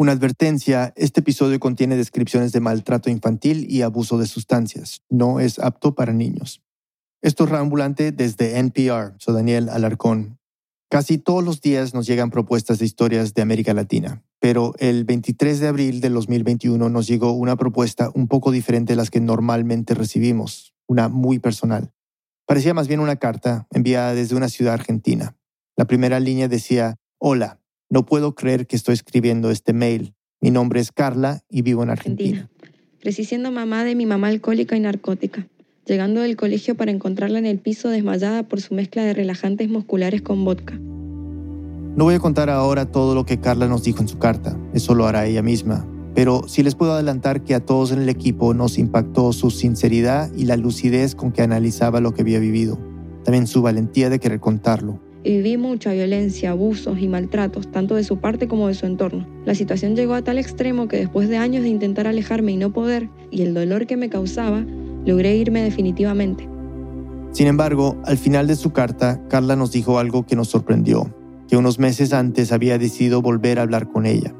Una advertencia, este episodio contiene descripciones de maltrato infantil y abuso de sustancias. No es apto para niños. Esto es Reambulante desde NPR. Soy Daniel Alarcón. Casi todos los días nos llegan propuestas de historias de América Latina, pero el 23 de abril del 2021 nos llegó una propuesta un poco diferente de las que normalmente recibimos, una muy personal. Parecía más bien una carta enviada desde una ciudad argentina. La primera línea decía, Hola, no puedo creer que estoy escribiendo este mail. Mi nombre es Carla y vivo en Argentina. Crecí siendo mamá de mi mamá alcohólica y narcótica, llegando del colegio para encontrarla en el piso desmayada por su mezcla de relajantes musculares con vodka. No voy a contar ahora todo lo que Carla nos dijo en su carta, eso lo hará ella misma, pero sí les puedo adelantar que a todos en el equipo nos impactó su sinceridad y la lucidez con que analizaba lo que había vivido, también su valentía de querer contarlo y viví mucha violencia, abusos y maltratos, tanto de su parte como de su entorno. La situación llegó a tal extremo que después de años de intentar alejarme y no poder, y el dolor que me causaba, logré irme definitivamente. Sin embargo, al final de su carta, Carla nos dijo algo que nos sorprendió, que unos meses antes había decidido volver a hablar con ella.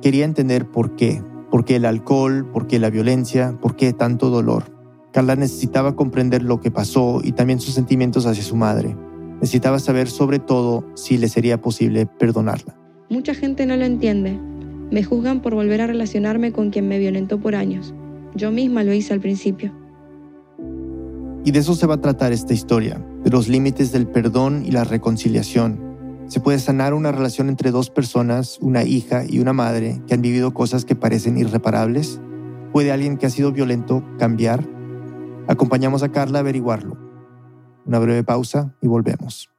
Quería entender por qué, por qué el alcohol, por qué la violencia, por qué tanto dolor. Carla necesitaba comprender lo que pasó y también sus sentimientos hacia su madre. Necesitaba saber sobre todo si le sería posible perdonarla. Mucha gente no lo entiende. Me juzgan por volver a relacionarme con quien me violentó por años. Yo misma lo hice al principio. Y de eso se va a tratar esta historia, de los límites del perdón y la reconciliación. ¿Se puede sanar una relación entre dos personas, una hija y una madre, que han vivido cosas que parecen irreparables? ¿Puede alguien que ha sido violento cambiar? Acompañamos a Carla a averiguarlo. Una breve pausa y volvemos.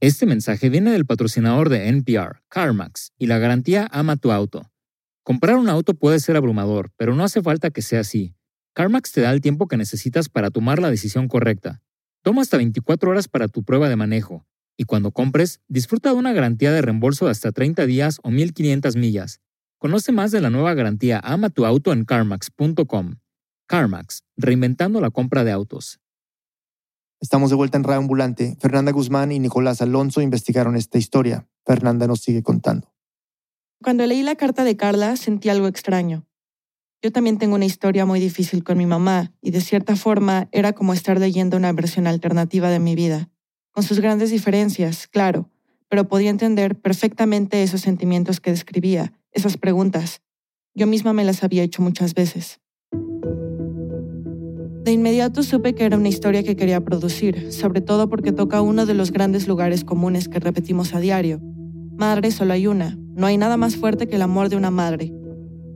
Este mensaje viene del patrocinador de NPR, CarMax, y la garantía Ama tu auto. Comprar un auto puede ser abrumador, pero no hace falta que sea así. CarMax te da el tiempo que necesitas para tomar la decisión correcta. Toma hasta 24 horas para tu prueba de manejo, y cuando compres, disfruta de una garantía de reembolso de hasta 30 días o 1500 millas. Conoce más de la nueva garantía Ama tu auto en carmax.com. CarMax, reinventando la compra de autos. Estamos de vuelta en Radio Ambulante. Fernanda Guzmán y Nicolás Alonso investigaron esta historia. Fernanda nos sigue contando. Cuando leí la carta de Carla sentí algo extraño. Yo también tengo una historia muy difícil con mi mamá y de cierta forma era como estar leyendo una versión alternativa de mi vida, con sus grandes diferencias, claro, pero podía entender perfectamente esos sentimientos que describía, esas preguntas. Yo misma me las había hecho muchas veces. De inmediato supe que era una historia que quería producir, sobre todo porque toca uno de los grandes lugares comunes que repetimos a diario. Madre solo hay una, no hay nada más fuerte que el amor de una madre.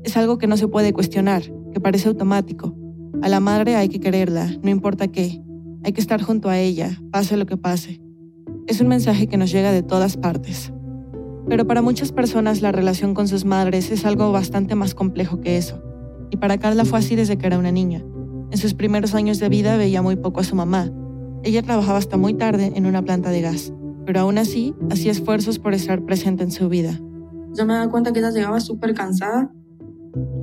Es algo que no se puede cuestionar, que parece automático. A la madre hay que quererla, no importa qué. Hay que estar junto a ella, pase lo que pase. Es un mensaje que nos llega de todas partes. Pero para muchas personas la relación con sus madres es algo bastante más complejo que eso. Y para Carla fue así desde que era una niña. En sus primeros años de vida veía muy poco a su mamá. Ella trabajaba hasta muy tarde en una planta de gas, pero aún así hacía esfuerzos por estar presente en su vida. Yo me daba cuenta que ella llegaba súper cansada,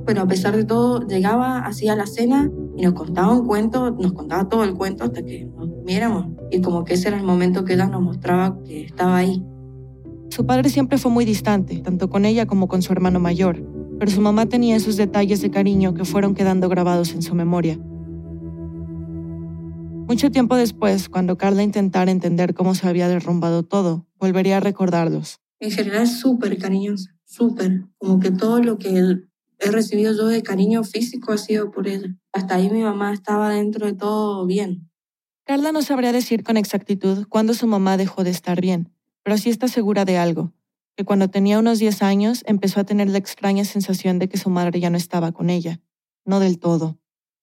pero a pesar de todo llegaba, hacía la cena y nos contaba un cuento, nos contaba todo el cuento hasta que nos durmiéramos. Y como que ese era el momento que ella nos mostraba que estaba ahí. Su padre siempre fue muy distante, tanto con ella como con su hermano mayor, pero su mamá tenía esos detalles de cariño que fueron quedando grabados en su memoria. Mucho tiempo después, cuando Carla intentara entender cómo se había derrumbado todo, volvería a recordarlos. En general, súper cariñosa, súper. Como que todo lo que he recibido yo de cariño físico ha sido por ella. Hasta ahí mi mamá estaba dentro de todo bien. Carla no sabría decir con exactitud cuándo su mamá dejó de estar bien, pero sí está segura de algo, que cuando tenía unos 10 años empezó a tener la extraña sensación de que su madre ya no estaba con ella. No del todo.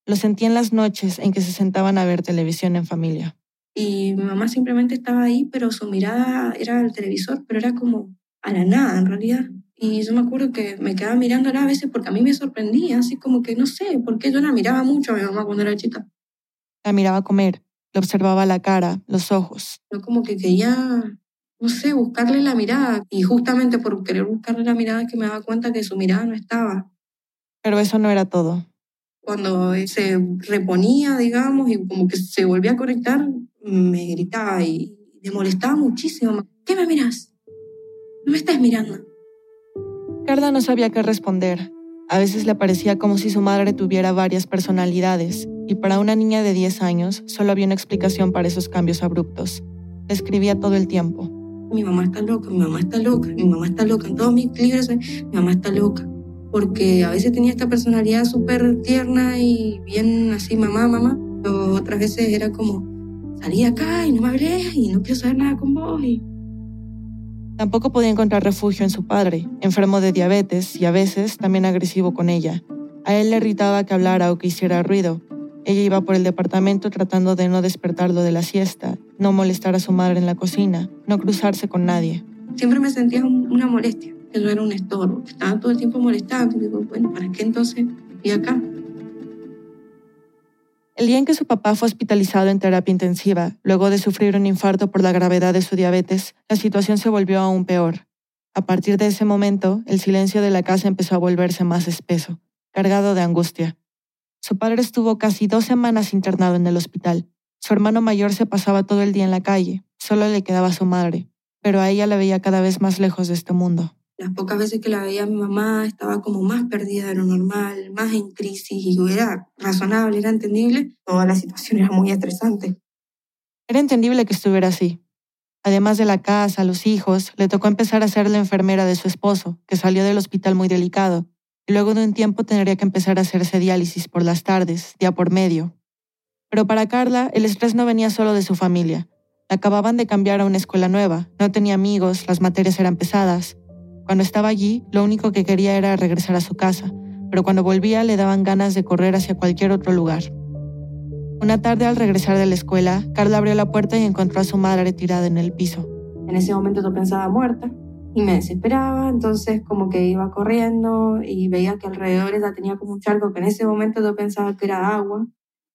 Lo sentía en las noches en que se sentaban a ver televisión en familia. Y mi mamá simplemente estaba ahí, pero su mirada era al televisor, pero era como a la nada en realidad. Y yo me acuerdo que me quedaba mirándola a veces porque a mí me sorprendía, así como que no sé, por qué yo la miraba mucho a mi mamá cuando era chica. La miraba comer, le observaba la cara, los ojos. Yo como que quería, no sé, buscarle la mirada. Y justamente por querer buscarle la mirada que me daba cuenta que su mirada no estaba. Pero eso no era todo cuando se reponía, digamos, y como que se volvía a conectar, me gritaba y me molestaba muchísimo. ¿Qué me miras? No me estás mirando. Carla no sabía qué responder. A veces le parecía como si su madre tuviera varias personalidades, y para una niña de 10 años solo había una explicación para esos cambios abruptos. Le escribía todo el tiempo. Mi mamá está loca, mi mamá está loca, mi mamá está loca. En todos mis libros, mi mamá está loca. Porque a veces tenía esta personalidad súper tierna y bien así, mamá, mamá. Pero otras veces era como, salí acá y no me hablé y no quiero saber nada con vos. Y Tampoco podía encontrar refugio en su padre, enfermo de diabetes y a veces también agresivo con ella. A él le irritaba que hablara o que hiciera ruido. Ella iba por el departamento tratando de no despertarlo de la siesta, no molestar a su madre en la cocina, no cruzarse con nadie. siempre me sentía un- una molestia, que yo era un estorbo, estaba todo el tiempo molestando. Y digo, bueno, ¿para qué entonces estoy acá? El día en que su papá fue hospitalizado en terapia intensiva, luego de sufrir un infarto por la gravedad de su diabetes, la situación se volvió aún peor. A partir de ese momento, el silencio de la casa empezó a volverse más espeso, cargado de angustia. Su padre estuvo casi dos semanas internado en el hospital. Su hermano mayor se pasaba todo el día en la calle, solo le quedaba su madre, pero a ella la veía cada vez más lejos de este mundo. Las pocas veces que la veía mi mamá estaba como más perdida de lo normal, más en crisis y era razonable, era entendible. Toda la situación era muy estresante. Era entendible que estuviera así. Además de la casa, los hijos, le tocó empezar a ser la enfermera de su esposo, que salió del hospital muy delicado, y luego de un tiempo tendría que empezar a hacerse diálisis por las tardes, día por medio. Pero para Carla, el estrés no venía solo de su familia. Acababan de cambiar a una escuela nueva, no tenía amigos, las materias eran pesadas. Cuando estaba allí, lo único que quería era regresar a su casa, pero cuando volvía le daban ganas de correr hacia cualquier otro lugar. Una tarde al regresar de la escuela, Carla abrió la puerta y encontró a su madre tirada en el piso. En ese momento yo pensaba muerta y me desesperaba, entonces como que iba corriendo y veía que alrededor ella tenía como un charco que en ese momento yo pensaba que era agua,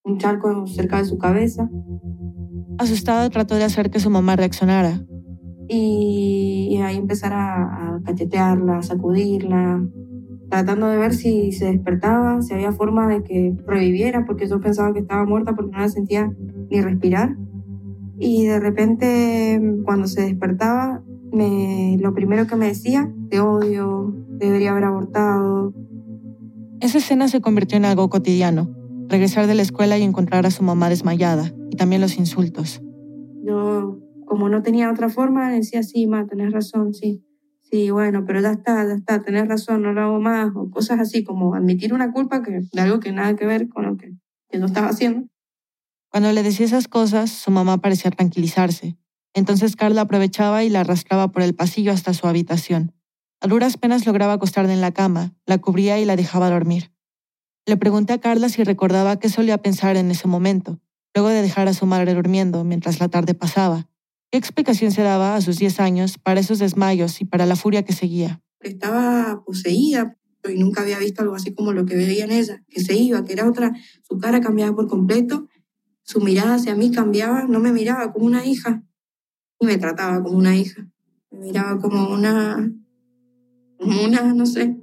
un charco cerca de su cabeza Asustada trató de hacer que su mamá reaccionara. Y, y ahí empezar a, a cachetearla, a sacudirla, tratando de ver si se despertaba, si había forma de que reviviera, porque yo pensaba que estaba muerta porque no la sentía ni respirar. Y de repente, cuando se despertaba, me, lo primero que me decía, te odio, debería haber abortado. Esa escena se convirtió en algo cotidiano. Regresar de la escuela y encontrar a su mamá desmayada, y también los insultos. Yo, como no tenía otra forma, decía, sí, ma, tenés razón, sí. Sí, bueno, pero ya está, ya está, tenés razón, no lo hago más, o cosas así, como admitir una culpa que, de algo que nada que ver con lo que, que yo estaba haciendo. Cuando le decía esas cosas, su mamá parecía tranquilizarse. Entonces Carla aprovechaba y la arrastraba por el pasillo hasta su habitación. A duras penas lograba acostarla en la cama, la cubría y la dejaba dormir. Le pregunté a Carla si recordaba qué solía pensar en ese momento, luego de dejar a su madre durmiendo mientras la tarde pasaba. ¿Qué explicación se daba a sus 10 años para esos desmayos y para la furia que seguía? estaba poseída y nunca había visto algo así como lo que veía en ella, que se iba, que era otra, su cara cambiaba por completo, su mirada hacia mí cambiaba, no me miraba como una hija, y me trataba como una hija, me miraba como una, como una, no sé,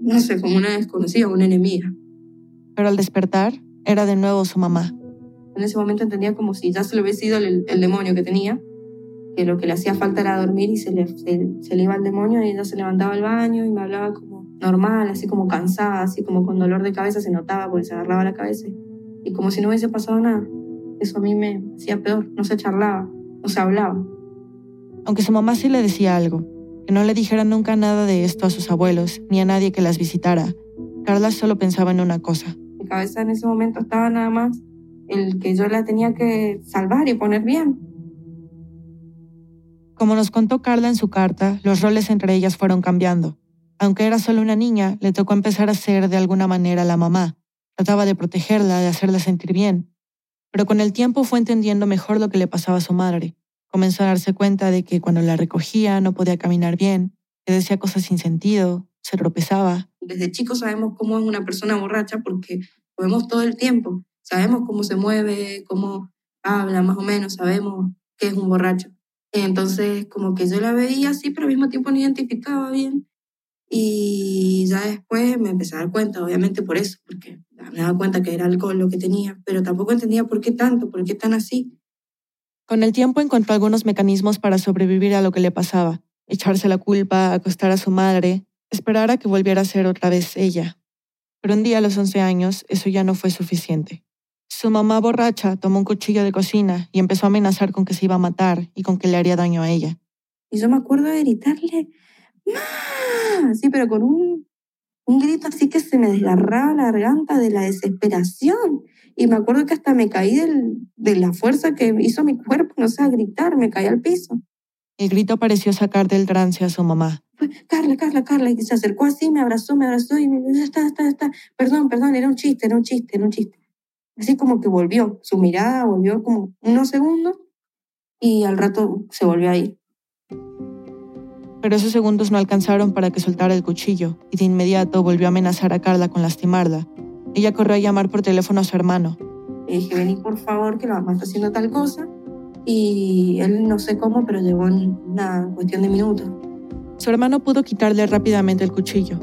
no sé, como una desconocida, una enemiga. Pero al despertar, era de nuevo su mamá. En ese momento entendía como si ya se le hubiese sido el, el demonio que tenía, que lo que le hacía falta era dormir y se le, se, se le iba el demonio y ella se levantaba al baño y me hablaba como normal, así como cansada, así como con dolor de cabeza se notaba porque se agarraba la cabeza y como si no hubiese pasado nada. Eso a mí me hacía peor, no se charlaba, no se hablaba. Aunque su mamá sí le decía algo, que no le dijera nunca nada de esto a sus abuelos ni a nadie que las visitara, Carla solo pensaba en una cosa. Mi cabeza en ese momento estaba nada más el que yo la tenía que salvar y poner bien. Como nos contó Carla en su carta, los roles entre ellas fueron cambiando. Aunque era solo una niña, le tocó empezar a ser de alguna manera la mamá. Trataba de protegerla, de hacerla sentir bien. Pero con el tiempo fue entendiendo mejor lo que le pasaba a su madre. Comenzó a darse cuenta de que cuando la recogía no podía caminar bien, que decía cosas sin sentido, se tropezaba. Desde chicos sabemos cómo es una persona borracha porque lo vemos todo el tiempo. Sabemos cómo se mueve, cómo habla, más o menos, sabemos qué es un borracho. Entonces, como que yo la veía así, pero al mismo tiempo no identificaba bien. Y ya después me empecé a dar cuenta, obviamente por eso, porque me daba cuenta que era alcohol lo que tenía, pero tampoco entendía por qué tanto, por qué tan así. Con el tiempo encontró algunos mecanismos para sobrevivir a lo que le pasaba. echarse la culpa, acostar a su madre, esperar a que volviera a ser otra vez ella. Pero un día a los 11 años eso ya no fue suficiente. Su mamá borracha tomó un cuchillo de cocina y empezó a amenazar con que se iba a matar y con que le haría daño a ella. Y yo me acuerdo de gritarle, ¡Má! Sí, pero con un, un grito así que se me desgarraba la garganta de la desesperación. Y me acuerdo que hasta me caí del, de la fuerza que hizo mi cuerpo, no sé, a gritar, me caí al piso. El grito pareció sacar del trance a su mamá. Carla, Carla, Carla, y se acercó así, me abrazó, me abrazó y me dijo, está, está, está, perdón, perdón, era un chiste, era un chiste, era un chiste. Así como que volvió, su mirada volvió como unos segundos y al rato se volvió a ir. Pero esos segundos no alcanzaron para que soltara el cuchillo y de inmediato volvió a amenazar a Carla con lastimarla. Ella corrió a llamar por teléfono a su hermano. Le dije, vení por favor, que la mamá está haciendo tal cosa. Y él no sé cómo, pero llegó en una cuestión de minutos. Su hermano pudo quitarle rápidamente el cuchillo.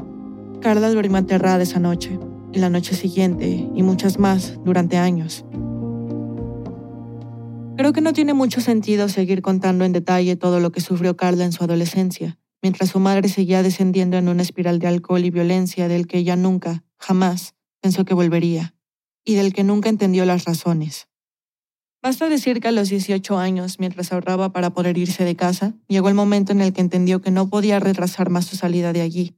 Carla durmió aterrada esa noche, y la noche siguiente, y muchas más durante años. Creo que no tiene mucho sentido seguir contando en detalle todo lo que sufrió Carla en su adolescencia, mientras su madre seguía descendiendo en una espiral de alcohol y violencia del que ella nunca, jamás, pensó que volvería, y del que nunca entendió las razones. Basta decir que a los 18 años, mientras ahorraba para poder irse de casa, llegó el momento en el que entendió que no podía retrasar más su salida de allí.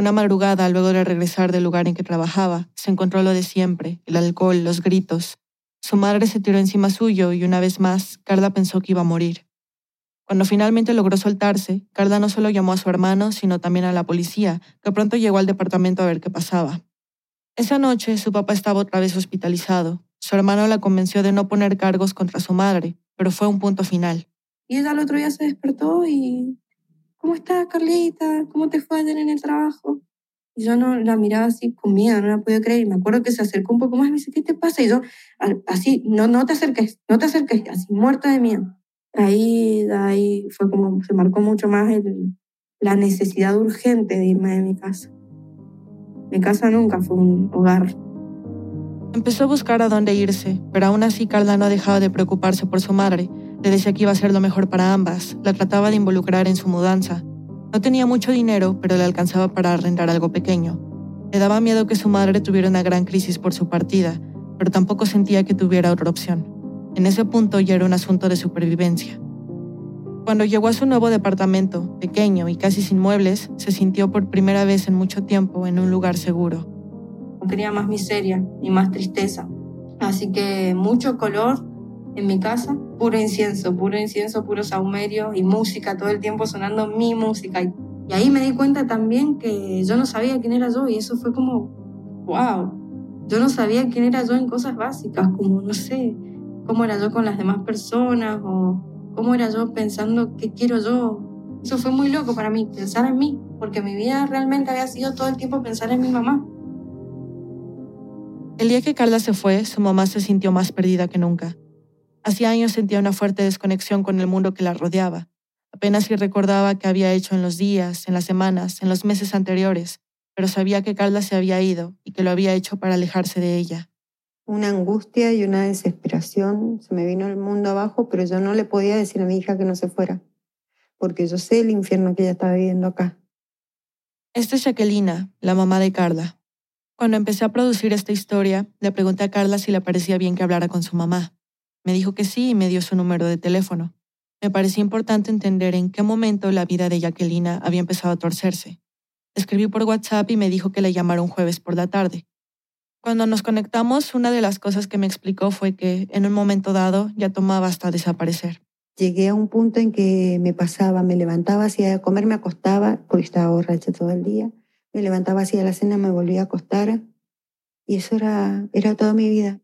Una madrugada, luego de regresar del lugar en que trabajaba, se encontró lo de siempre, el alcohol, los gritos. Su madre se tiró encima suyo y una vez más, Carla pensó que iba a morir. Cuando finalmente logró soltarse, Carla no solo llamó a su hermano, sino también a la policía, que pronto llegó al departamento a ver qué pasaba. Esa noche su papá estaba otra vez hospitalizado. Su hermano la convenció de no poner cargos contra su madre, pero fue un punto final. Y ella al otro día se despertó y... ¿Cómo estás, Carlita? ¿Cómo te fue ayer en el trabajo? Y yo no la miraba así con miedo, no la podía creer. Y me acuerdo que se acercó un poco más y me dice, ¿qué te pasa? Y yo, así, no, no te acerques, no te acerques, así, muerta de miedo. Ahí, ahí fue como, se marcó mucho más el, la necesidad urgente de irme de mi casa. Mi casa nunca fue un hogar. Empezó a buscar a dónde irse, pero aún así Carla no dejaba de preocuparse por su madre. Le decía que iba a ser lo mejor para ambas, la trataba de involucrar en su mudanza. No tenía mucho dinero, pero le alcanzaba para arrendar algo pequeño. Le daba miedo que su madre tuviera una gran crisis por su partida, pero tampoco sentía que tuviera otra opción. En ese punto ya era un asunto de supervivencia. Cuando llegó a su nuevo departamento, pequeño y casi sin muebles, se sintió por primera vez en mucho tiempo en un lugar seguro. Tenía más miseria ni más tristeza. Así que mucho color en mi casa, puro incienso, puro incienso, puro saumerio y música, todo el tiempo sonando mi música. Y ahí me di cuenta también que yo no sabía quién era yo y eso fue como, wow, yo no sabía quién era yo en cosas básicas, como, no sé, cómo era yo con las demás personas o cómo era yo pensando qué quiero yo. Eso fue muy loco para mí, pensar en mí, porque mi vida realmente había sido todo el tiempo pensar en mi mamá. El día que Carla se fue, su mamá se sintió más perdida que nunca. Hacía años sentía una fuerte desconexión con el mundo que la rodeaba. Apenas si recordaba qué había hecho en los días, en las semanas, en los meses anteriores, pero sabía que Carla se había ido y que lo había hecho para alejarse de ella una angustia y una desesperación. Se me vino el mundo abajo, pero yo no le podía decir a mi hija que no se fuera, porque yo sé el infierno que ella estaba viviendo acá. Esta es Jacquelina, la mamá de Carla. Cuando empecé a producir esta historia, le pregunté a Carla si le parecía bien que hablara con su mamá. Me dijo que sí y me dio su número de teléfono. Me parecía importante entender en qué momento la vida de Jacquelina había empezado a torcerse. Escribí por WhatsApp y me dijo que le llamara un jueves por la tarde. Cuando nos conectamos, una de las cosas que me explicó fue que en un momento dado ya tomaba hasta desaparecer. Llegué a un punto en que me pasaba, me levantaba, hacía comer, me acostaba, porque estaba borracha todo el día. Me levantaba, hacía la cena, me volvía a acostar. Y eso era, era toda mi vida.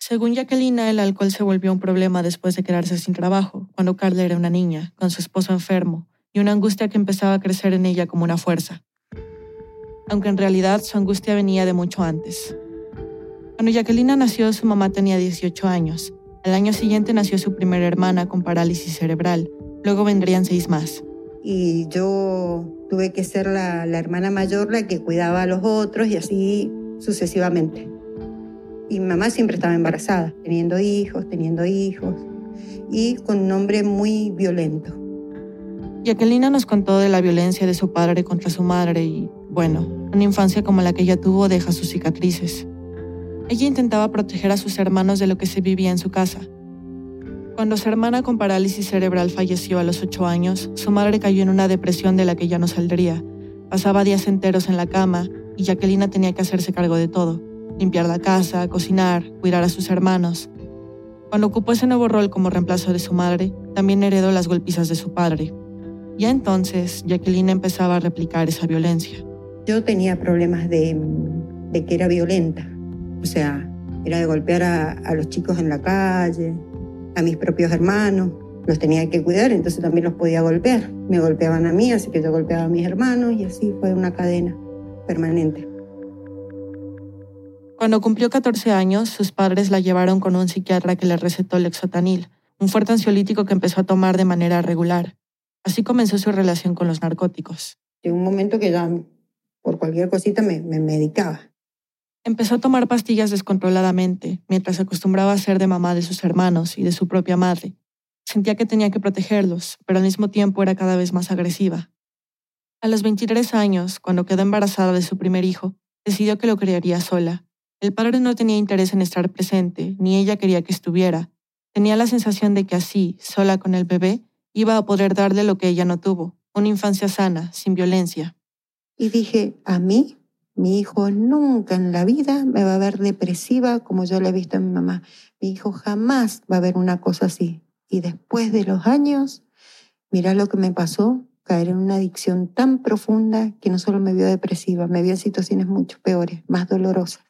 Según Jacqueline, el alcohol se volvió un problema después de quedarse sin trabajo, cuando Carla era una niña, con su esposo enfermo, y una angustia que empezaba a crecer en ella como una fuerza aunque en realidad su angustia venía de mucho antes. Cuando Jacqueline nació, su mamá tenía 18 años. Al año siguiente nació su primera hermana con parálisis cerebral. Luego vendrían seis más. Y yo tuve que ser la, la hermana mayor, la que cuidaba a los otros y así sucesivamente. Y mamá siempre estaba embarazada, teniendo hijos, teniendo hijos, y con un hombre muy violento. Jacquelina nos contó de la violencia de su padre contra su madre y, bueno, una infancia como la que ella tuvo deja sus cicatrices. Ella intentaba proteger a sus hermanos de lo que se vivía en su casa. Cuando su hermana con parálisis cerebral falleció a los ocho años, su madre cayó en una depresión de la que ya no saldría. Pasaba días enteros en la cama y Jacquelina tenía que hacerse cargo de todo, limpiar la casa, cocinar, cuidar a sus hermanos. Cuando ocupó ese nuevo rol como reemplazo de su madre, también heredó las golpizas de su padre. Ya entonces, Jacqueline empezaba a replicar esa violencia. Yo tenía problemas de, que era violenta, o sea, era de golpear a, a los chicos en la calle, a mis propios hermanos, los tenía que cuidar, entonces también los podía golpear. Me golpeaban a mí, así que yo golpeaba a mis hermanos y así fue una cadena permanente. Cuando cumplió 14 años, sus padres la llevaron con un psiquiatra que le recetó lexotanil, un fuerte ansiolítico que empezó a tomar de manera regular. Así comenzó su relación con los narcóticos. En un momento que ya por cualquier cosita me, me medicaba. Empezó a tomar pastillas descontroladamente, mientras acostumbraba a ser de mamá de sus hermanos y de su propia madre. Sentía que tenía que protegerlos, pero al mismo tiempo era cada vez más agresiva. A los 23 años, cuando quedó embarazada de su primer hijo, decidió que lo criaría sola. El padre no tenía interés en estar presente, ni ella quería que estuviera. Tenía la sensación de que así, sola con el bebé, iba a poder darle lo que ella no tuvo, una infancia sana, sin violencia. Y dije, a mí, mi hijo nunca en la vida me va a ver depresiva como yo la he visto a mi mamá. Mi hijo jamás va a ver una cosa así. Y después de los años, mira lo que me pasó, caer en una adicción tan profunda que no solo me vio depresiva, me vio en situaciones mucho peores, más dolorosas.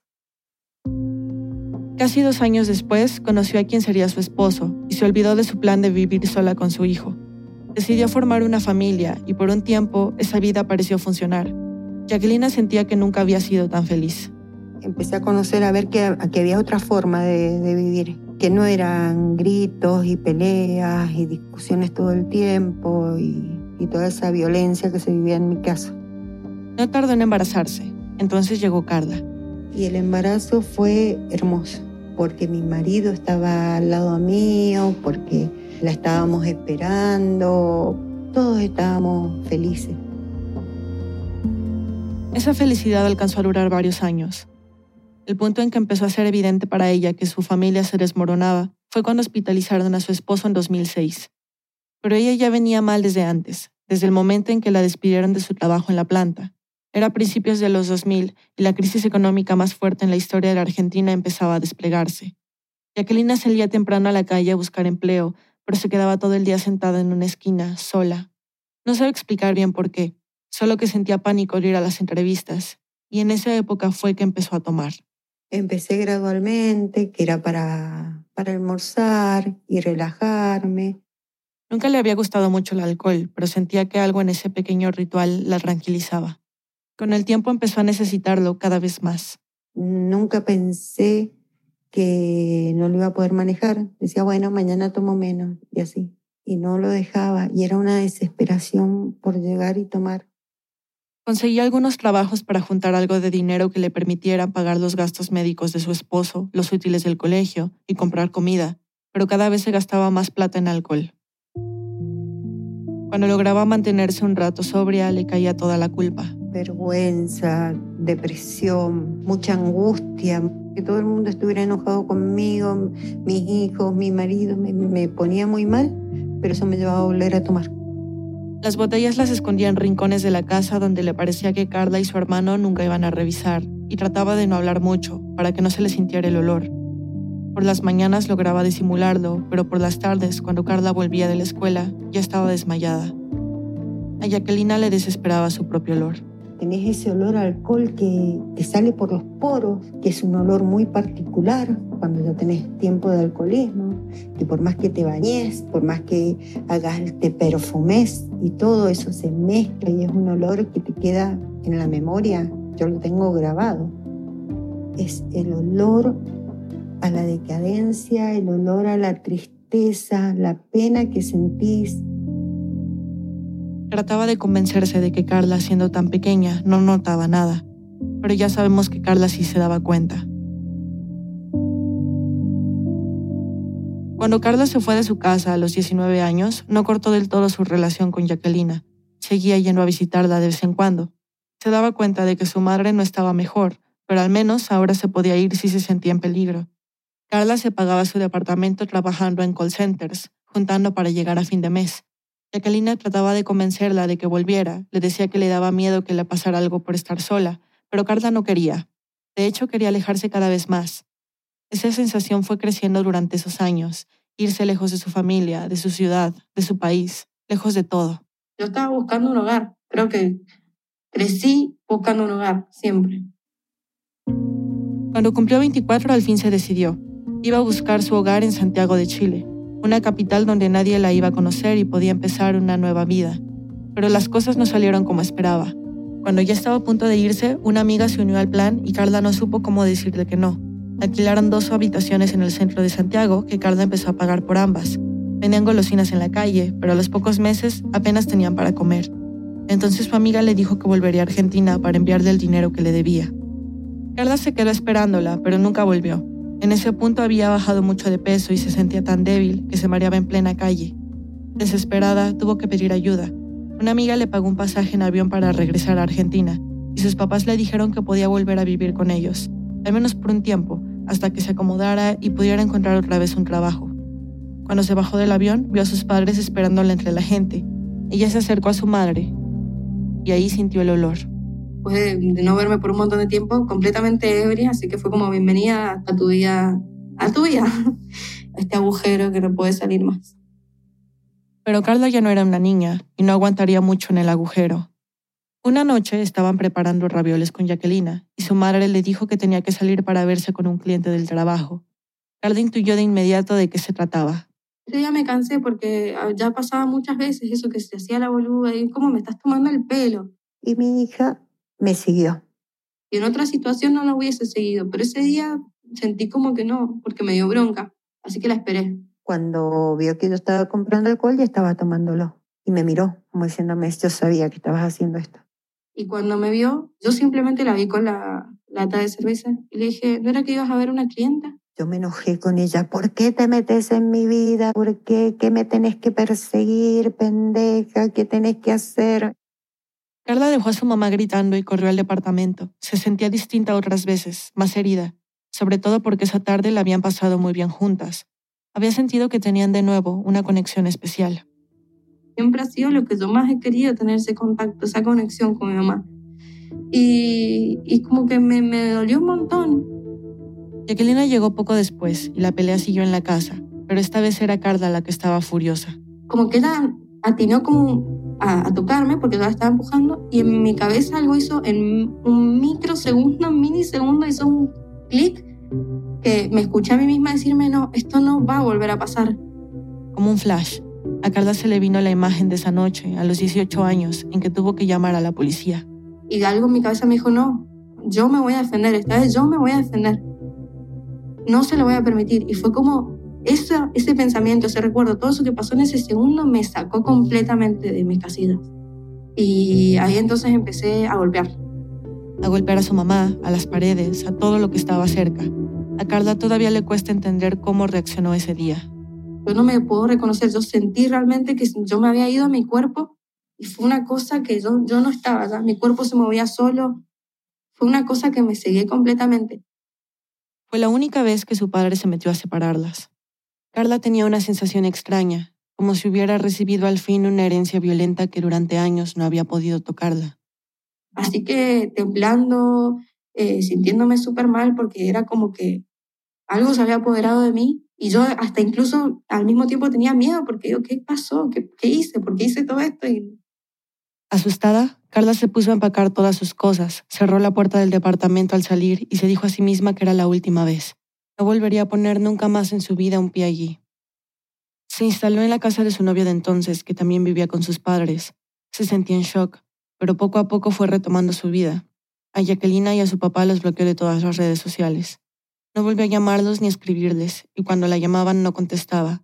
Casi dos años después, conoció a quien sería su esposo y se olvidó de su plan de vivir sola con su hijo. Decidió formar una familia y por un tiempo esa vida pareció funcionar. Jacqueline sentía que nunca había sido tan feliz. Empecé a conocer, a ver que, había otra forma de, vivir, que no eran gritos y peleas y discusiones todo el tiempo y, y toda esa violencia que se vivía en mi casa. No tardó en embarazarse, entonces llegó Carla. Y el embarazo fue hermoso porque mi marido estaba al lado mío, porque la estábamos esperando, todos estábamos felices. Esa felicidad alcanzó a durar varios años. El punto en que empezó a ser evidente para ella que su familia se desmoronaba fue cuando hospitalizaron a su esposo en 2006. Pero ella ya venía mal desde antes, desde el momento en que la despidieron de su trabajo en la planta. Era principios de los 2000 y la crisis económica más fuerte en la historia de la Argentina empezaba a desplegarse. Jacqueline salía temprano a la calle a buscar empleo, pero se quedaba todo el día sentada en una esquina, sola. No sabe explicar bien por qué, solo que sentía pánico al ir a las entrevistas, y en esa época fue que empezó a tomar. Empecé gradualmente, que era para, para almorzar y relajarme. Nunca le había gustado mucho el alcohol, pero sentía que algo en ese pequeño ritual la tranquilizaba. Con el tiempo empezó a necesitarlo cada vez más. Nunca pensé que no lo iba a poder manejar. Decía, bueno, mañana tomo menos y así. Y no lo dejaba. Y era una desesperación por llegar y tomar. Conseguía algunos trabajos para juntar algo de dinero que le permitiera pagar los gastos médicos de su esposo, los útiles del colegio y comprar comida, pero cada vez se gastaba más plata en alcohol. Cuando lograba mantenerse un rato sobria, le caía toda la culpa vergüenza, depresión, mucha angustia, que todo el mundo estuviera enojado conmigo, mis hijos, mi marido, me, ponía muy mal, pero eso me llevaba a volver a tomar. Las botellas las escondía en rincones de la casa donde le parecía que Carla y su hermano nunca iban a revisar, y trataba de no hablar mucho, para que no se le sintiera el olor. Por las mañanas lograba disimularlo, pero por las tardes, cuando Carla volvía de la escuela, ya estaba desmayada. A Jacquelina le desesperaba su propio olor tenés ese olor a alcohol que te sale por los poros, que es un olor muy particular cuando ya tenés tiempo de alcoholismo, que por más que te bañes, por más que hagas, te perfumes y todo eso se mezcla y es un olor que te queda en la memoria, yo lo tengo grabado. Es el olor a la decadencia, el olor a la tristeza, la pena que sentís, Trataba de convencerse de que Carla, siendo tan pequeña, no notaba nada, pero ya sabemos que Carla sí se daba cuenta. Cuando Carla se fue de su casa a los 19 años, no cortó del todo su relación con Jacquelina. Seguía yendo a visitarla de vez en cuando. Se daba cuenta de que su madre no estaba mejor, pero al menos ahora se podía ir si se sentía en peligro. Carla se pagaba su departamento trabajando en call centers, juntando para llegar a fin de mes. Jacqueline trataba de convencerla de que volviera, le decía que le daba miedo que le pasara algo por estar sola, pero Carla no quería. De hecho, quería alejarse cada vez más. Esa sensación fue creciendo durante esos años, irse lejos de su familia, de su ciudad, de su país, lejos de todo. Yo estaba buscando un hogar, creo que crecí buscando un hogar, siempre. Cuando cumplió 24 al fin se decidió. Iba a buscar su hogar en Santiago de Chile, una capital donde nadie la iba a conocer y podía empezar una nueva vida. Pero las cosas no salieron como esperaba. Cuando ya estaba a punto de irse, una amiga se unió al plan y Carla no supo cómo decirle que no. Alquilaron dos habitaciones en el centro de Santiago que Carla empezó a pagar por ambas. Vendían golosinas en la calle, pero a los pocos meses apenas tenían para comer. Entonces su amiga le dijo que volvería a Argentina para enviarle el dinero que le debía. Carla se quedó esperándola, pero nunca volvió. En ese punto había bajado mucho de peso y se sentía tan débil que se mareaba en plena calle. Desesperada, tuvo que pedir ayuda. Una amiga le pagó un pasaje en avión para regresar a Argentina y sus papás le dijeron que podía volver a vivir con ellos, al menos por un tiempo, hasta que se acomodara y pudiera encontrar otra vez un trabajo. Cuando se bajó del avión, vio a sus padres esperándola entre la gente. Ella se acercó a su madre y ahí sintió el olor después de, no verme por un montón de tiempo, completamente ebria, así que fue como bienvenida a tu vida, a tu vida, a este agujero que no puede salir más. Pero Carla ya no era una niña y no aguantaría mucho en el agujero. Una noche estaban preparando ravioles con Jacquelina y su madre le dijo que tenía que salir para verse con un cliente del trabajo. Carla intuyó de inmediato de qué se trataba. Yo ya me cansé porque ya pasaba muchas veces eso que se hacía la boluda y como me estás tomando el pelo. Y mi hija me siguió. Y en otra situación no la hubiese seguido, pero ese día sentí como que no, porque me dio bronca, así que la esperé. Cuando vio que yo estaba comprando alcohol, ya estaba tomándolo. Y me miró, como diciéndome, yo sabía que estabas haciendo esto. Y cuando me vio, yo simplemente la vi con la lata de cerveza y le dije, ¿no era que ibas a ver una clienta? Yo me enojé con ella. ¿Por qué te metes en mi vida? ¿Por qué? ¿Qué me tenés que perseguir, pendeja? ¿Qué tenés que hacer? Carla dejó a su mamá gritando y corrió al departamento. Se sentía distinta otras veces, más herida, sobre todo porque esa tarde la habían pasado muy bien juntas. Había sentido que tenían de nuevo una conexión especial. Siempre ha sido lo que yo más he querido, tener ese contacto, esa conexión con mi mamá. Y, y como que me, me dolió un montón. Jacqueline llegó poco después y la pelea siguió en la casa, pero esta vez era Carla la que estaba furiosa. Como que era, atinó como a, tocarme porque yo la estaba empujando y en mi cabeza algo hizo en un microsegundo, un minisegundo, hizo un clic que me escuché a mí misma decirme, no, esto no va a volver a pasar. Como un flash, a Carla se le vino la imagen de esa noche, a los 18 años, en que tuvo que llamar a la policía. Y algo en mi cabeza me dijo, no, yo me voy a defender, esta vez yo me voy a defender. No se lo voy a permitir. Y fue como ese, ese pensamiento, ese recuerdo, todo eso que pasó en ese segundo me sacó completamente de mis casillas. Y ahí entonces empecé a golpear. A golpear a su mamá, a las paredes, a todo lo que estaba cerca. A Carla todavía le cuesta entender cómo reaccionó ese día. Yo no me puedo reconocer, yo sentí realmente que yo me había ido a mi cuerpo y fue una cosa que yo, yo no estaba, ya. mi cuerpo se movía solo, fue una cosa que me seguí completamente. Fue la única vez que su padre se metió a separarlas. Carla tenía una sensación extraña, como si hubiera recibido al fin una herencia violenta que durante años no había podido tocarla. Así que temblando, eh, sintiéndome súper mal porque era como que algo se había apoderado de mí y yo hasta incluso al mismo tiempo tenía miedo porque yo, ¿qué pasó? ¿Qué, qué hice? ¿Por qué hice todo esto? Y... Asustada, Carla se puso a empacar todas sus cosas, cerró la puerta del departamento al salir y se dijo a sí misma que era la última vez. No volvería a poner nunca más en su vida un pie allí. Se instaló en la casa de su novio de entonces, que también vivía con sus padres. Se sentía en shock, pero poco a poco fue retomando su vida. A Jacqueline y a su papá los bloqueó de todas las redes sociales. No volvió a llamarlos ni a escribirles, y cuando la llamaban no contestaba.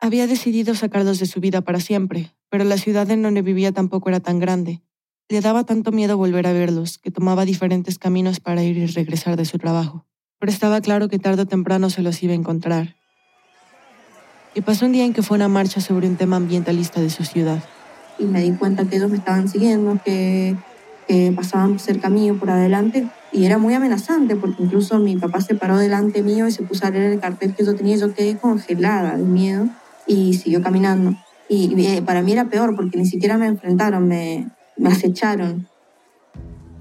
Había decidido sacarlos de su vida para siempre, pero la ciudad en donde vivía tampoco era tan grande. Le daba tanto miedo volver a verlos que tomaba diferentes caminos para ir y regresar de su trabajo pero estaba claro que tarde o temprano se los iba a encontrar. Y pasó un día en que fue una marcha sobre un tema ambientalista de su ciudad. Y me di cuenta que ellos me estaban siguiendo, que, que pasaban cerca mío por adelante. Y era muy amenazante porque incluso mi papá se paró delante mío y se puso a leer el cartel que yo tenía. Yo quedé congelada de miedo y siguió caminando. Y, y para mí era peor porque ni siquiera me enfrentaron, me, me acecharon.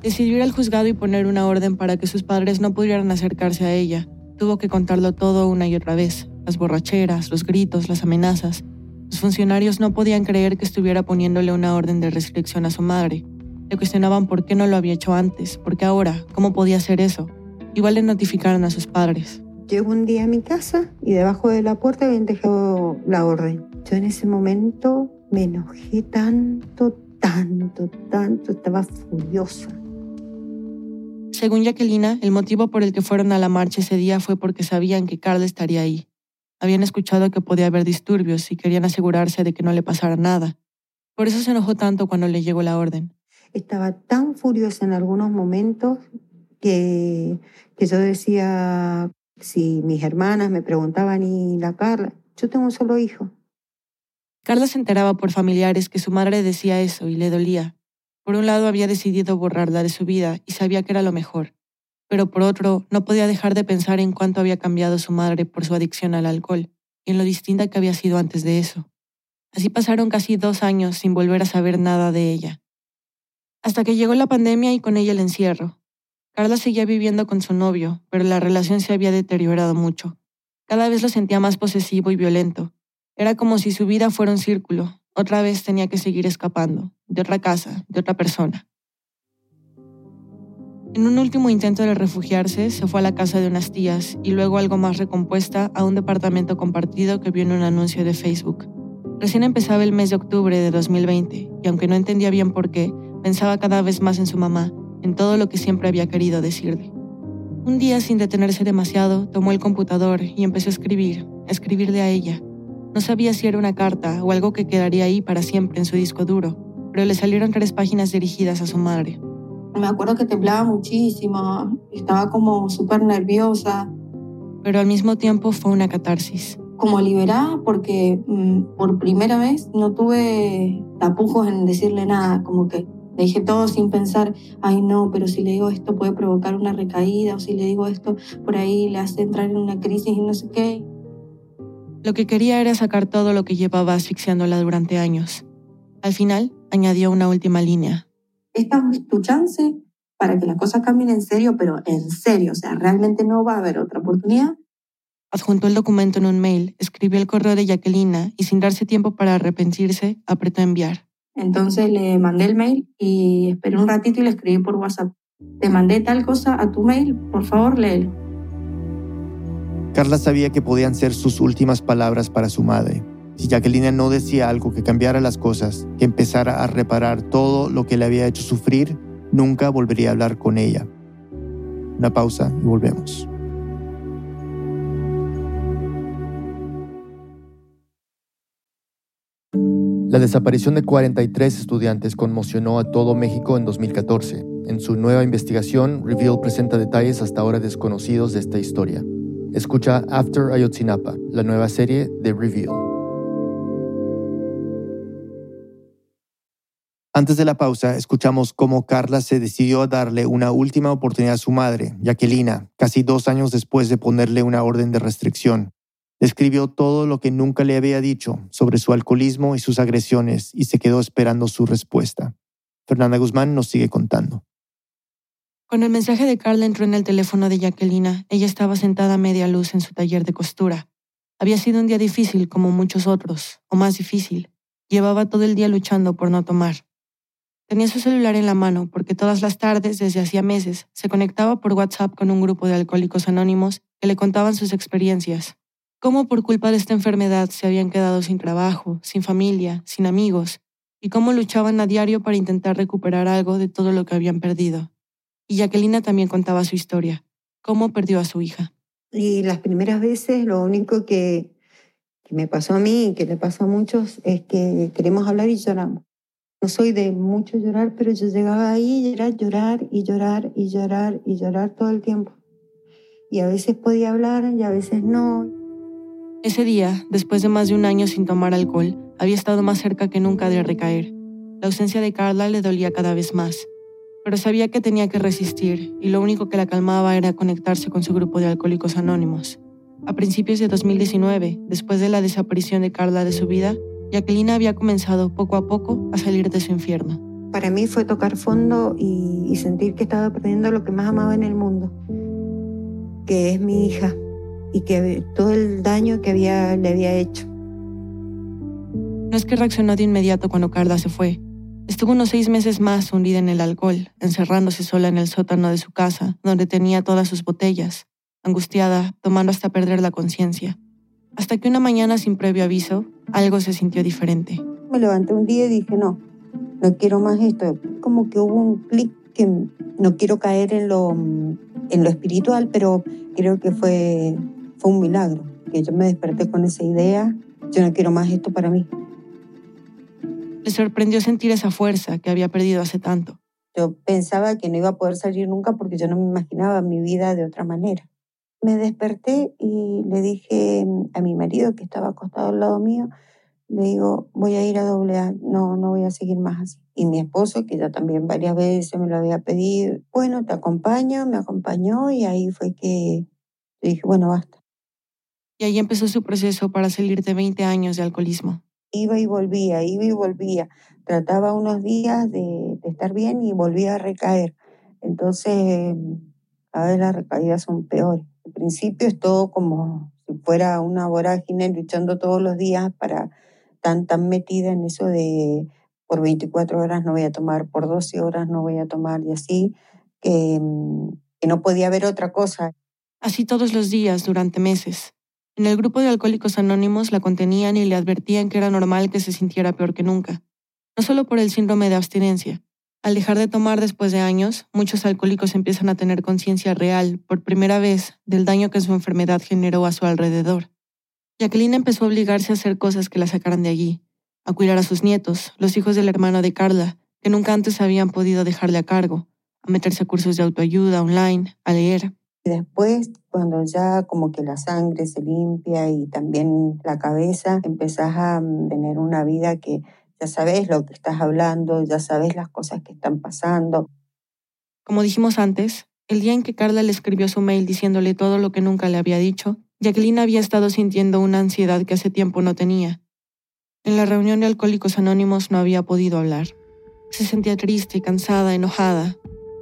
Decidió ir al juzgado y poner una orden para que sus padres no pudieran acercarse a ella. Tuvo que contarlo todo una y otra vez. Las borracheras, los gritos, las amenazas. Los funcionarios no podían creer que estuviera poniéndole una orden de restricción a su madre. Le cuestionaban por qué no lo había hecho antes, por qué ahora, cómo podía hacer eso. Igual le notificaron a sus padres. Llego un día a mi casa y debajo de la puerta habían dejado la orden. Yo en ese momento me enojé tanto, tanto, tanto, estaba furiosa. Según Jacquelina, el motivo por el que fueron a la marcha ese día fue porque sabían que Carla estaría ahí. Habían escuchado que podía haber disturbios y querían asegurarse de que no le pasara nada. Por eso se enojó tanto cuando le llegó la orden. Estaba tan furiosa en algunos momentos que, que yo decía, si mis hermanas me preguntaban, ¿y la Carla? Yo tengo un solo hijo. Carla se enteraba por familiares que su madre decía eso y le dolía. Por un lado había decidido borrarla de su vida y sabía que era lo mejor, pero por otro no podía dejar de pensar en cuánto había cambiado su madre por su adicción al alcohol y en lo distinta que había sido antes de eso. Así pasaron casi dos años sin volver a saber nada de ella. Hasta que llegó la pandemia y con ella el encierro. Carla seguía viviendo con su novio, pero la relación se había deteriorado mucho. Cada vez lo sentía más posesivo y violento. Era como si su vida fuera un círculo, otra vez tenía que seguir escapando, de otra casa, de otra persona. En un último intento de refugiarse, se fue a la casa de unas tías y luego algo más recompuesta a un departamento compartido que vio en un anuncio de Facebook. Recién empezaba el mes de octubre de 2020 y aunque no entendía bien por qué, pensaba cada vez más en su mamá, en todo lo que siempre había querido decirle. Un día, sin detenerse demasiado, tomó el computador y empezó a escribir, a escribirle a ella, no sabía si era una carta o algo que quedaría ahí para siempre en su disco duro, pero le salieron tres páginas dirigidas a su madre. Me acuerdo que temblaba muchísimo, estaba como súper nerviosa. Pero al mismo tiempo fue una catarsis. Como liberada porque mm, por primera vez no tuve tapujos en decirle nada, como que le dije todo sin pensar, ay no, pero si le digo esto puede provocar una recaída o si le digo esto por ahí le hace entrar en una crisis y no sé qué. Lo que quería era sacar todo lo que llevaba asfixiándola durante años. Al final, añadió una última línea. Esta es tu chance para que las cosas cambien en serio, pero en serio, o sea, realmente no va a haber otra oportunidad. Adjuntó el documento en un mail, escribió el correo de Jacquelina y sin darse tiempo para arrepentirse, apretó enviar. Entonces le mandé el mail y esperé un ratito y le escribí por WhatsApp. Te mandé tal cosa a tu mail, por favor léelo. Carla sabía que podían ser sus últimas palabras para su madre. Si Jacqueline no decía algo que cambiara las cosas, que empezara a reparar todo lo que le había hecho sufrir, nunca volvería a hablar con ella. Una pausa y volvemos. La desaparición de 43 estudiantes conmocionó a todo México en 2014. En su nueva investigación, Reveal presenta detalles hasta ahora desconocidos de esta historia. Escucha After Ayotzinapa, la nueva serie de Reveal. Antes de la pausa, escuchamos cómo Carla se decidió a darle una última oportunidad a su madre, Jacquelina, casi dos años después de ponerle una orden de restricción. Escribió todo lo que nunca le había dicho sobre su alcoholismo y sus agresiones y se quedó esperando su respuesta. Fernanda Guzmán nos sigue contando. Cuando el mensaje de Carla entró en el teléfono de Jacquelina, ella estaba sentada a media luz en su taller de costura. Había sido un día difícil como muchos otros, o más difícil. Llevaba todo el día luchando por no tomar. Tenía su celular en la mano porque todas las tardes, desde hacía meses, se conectaba por WhatsApp con un grupo de alcohólicos anónimos que le contaban sus experiencias. Cómo por culpa de esta enfermedad se habían quedado sin trabajo, sin familia, sin amigos, y cómo luchaban a diario para intentar recuperar algo de todo lo que habían perdido. Y Jacquelina también contaba su historia, cómo perdió a su hija. Y las primeras veces lo único que, que me pasó a mí y que le pasó a muchos es que queremos hablar y lloramos. No soy de mucho llorar, pero yo llegaba ahí y era llorar y llorar y llorar y llorar todo el tiempo. Y a veces podía hablar y a veces no. Ese día, después de más de un año sin tomar alcohol, había estado más cerca que nunca de recaer. La ausencia de Carla le dolía cada vez más, pero sabía que tenía que resistir y lo único que la calmaba era conectarse con su grupo de alcohólicos anónimos. A principios de 2019, después de la desaparición de Carla de su vida, Jacqueline había comenzado poco a poco a salir de su infierno. Para mí fue tocar fondo y, sentir que estaba perdiendo lo que más amaba en el mundo, que es mi hija y que todo el daño que había, le había hecho. No es que reaccionó de inmediato cuando Carla se fue. Estuvo unos seis meses más hundida en el alcohol, encerrándose sola en el sótano de su casa, donde tenía todas sus botellas, angustiada, tomando hasta perder la conciencia. Hasta que una mañana sin previo aviso, algo se sintió diferente. Me levanté un día y dije, no, no quiero más esto. Como que hubo un clic que no quiero caer en lo, en lo espiritual, pero creo que fue, fue un milagro, que yo me desperté con esa idea, yo no quiero más esto para mí. Le sorprendió sentir esa fuerza que había perdido hace tanto. Yo pensaba que no iba a poder salir nunca porque yo no me imaginaba mi vida de otra manera. Me desperté y le dije a mi marido que estaba acostado al lado mío, le digo, voy a ir a doble A, no, no voy a seguir más así. Y mi esposo, que ya también varias veces me lo había pedido, bueno, te acompaño, me acompañó y ahí fue que dije, bueno, basta. Y ahí empezó su proceso para salir de 20 años de alcoholismo. Iba y volvía, iba y volvía. Trataba unos días de, de estar bien y volvía a recaer. Entonces, a veces las recaídas son peores. Al principio es todo como si fuera una vorágine luchando todos los días para tan, tan metida en eso de por 24 horas no voy a tomar, por 12 horas no voy a tomar y así, que, mm, que no podía haber otra cosa. Así todos los días, durante meses. En el grupo de alcohólicos anónimos la contenían y le advertían que era normal que se sintiera peor que nunca, no solo por el síndrome de abstinencia. Al dejar de tomar después de años, muchos alcohólicos empiezan a tener conciencia real, por primera vez, del daño que su enfermedad generó a su alrededor. Jacqueline empezó a obligarse a hacer cosas que la sacaran de allí, a cuidar a sus nietos, los hijos del hermano de Carla, que nunca antes habían podido dejarle a cargo, a meterse a cursos de autoayuda online, a leer. Y después, cuando ya como que la sangre se limpia y también la cabeza, empezás a mm, tener una vida que ya sabes lo que estás hablando, ya sabes las cosas que están pasando. Como dijimos antes, el día en que Carla le escribió su mail diciéndole todo lo que nunca le había dicho, Jacqueline había estado sintiendo una ansiedad que hace tiempo no tenía. En la reunión de Alcohólicos Anónimos no había podido hablar. Se sentía triste, cansada, enojada.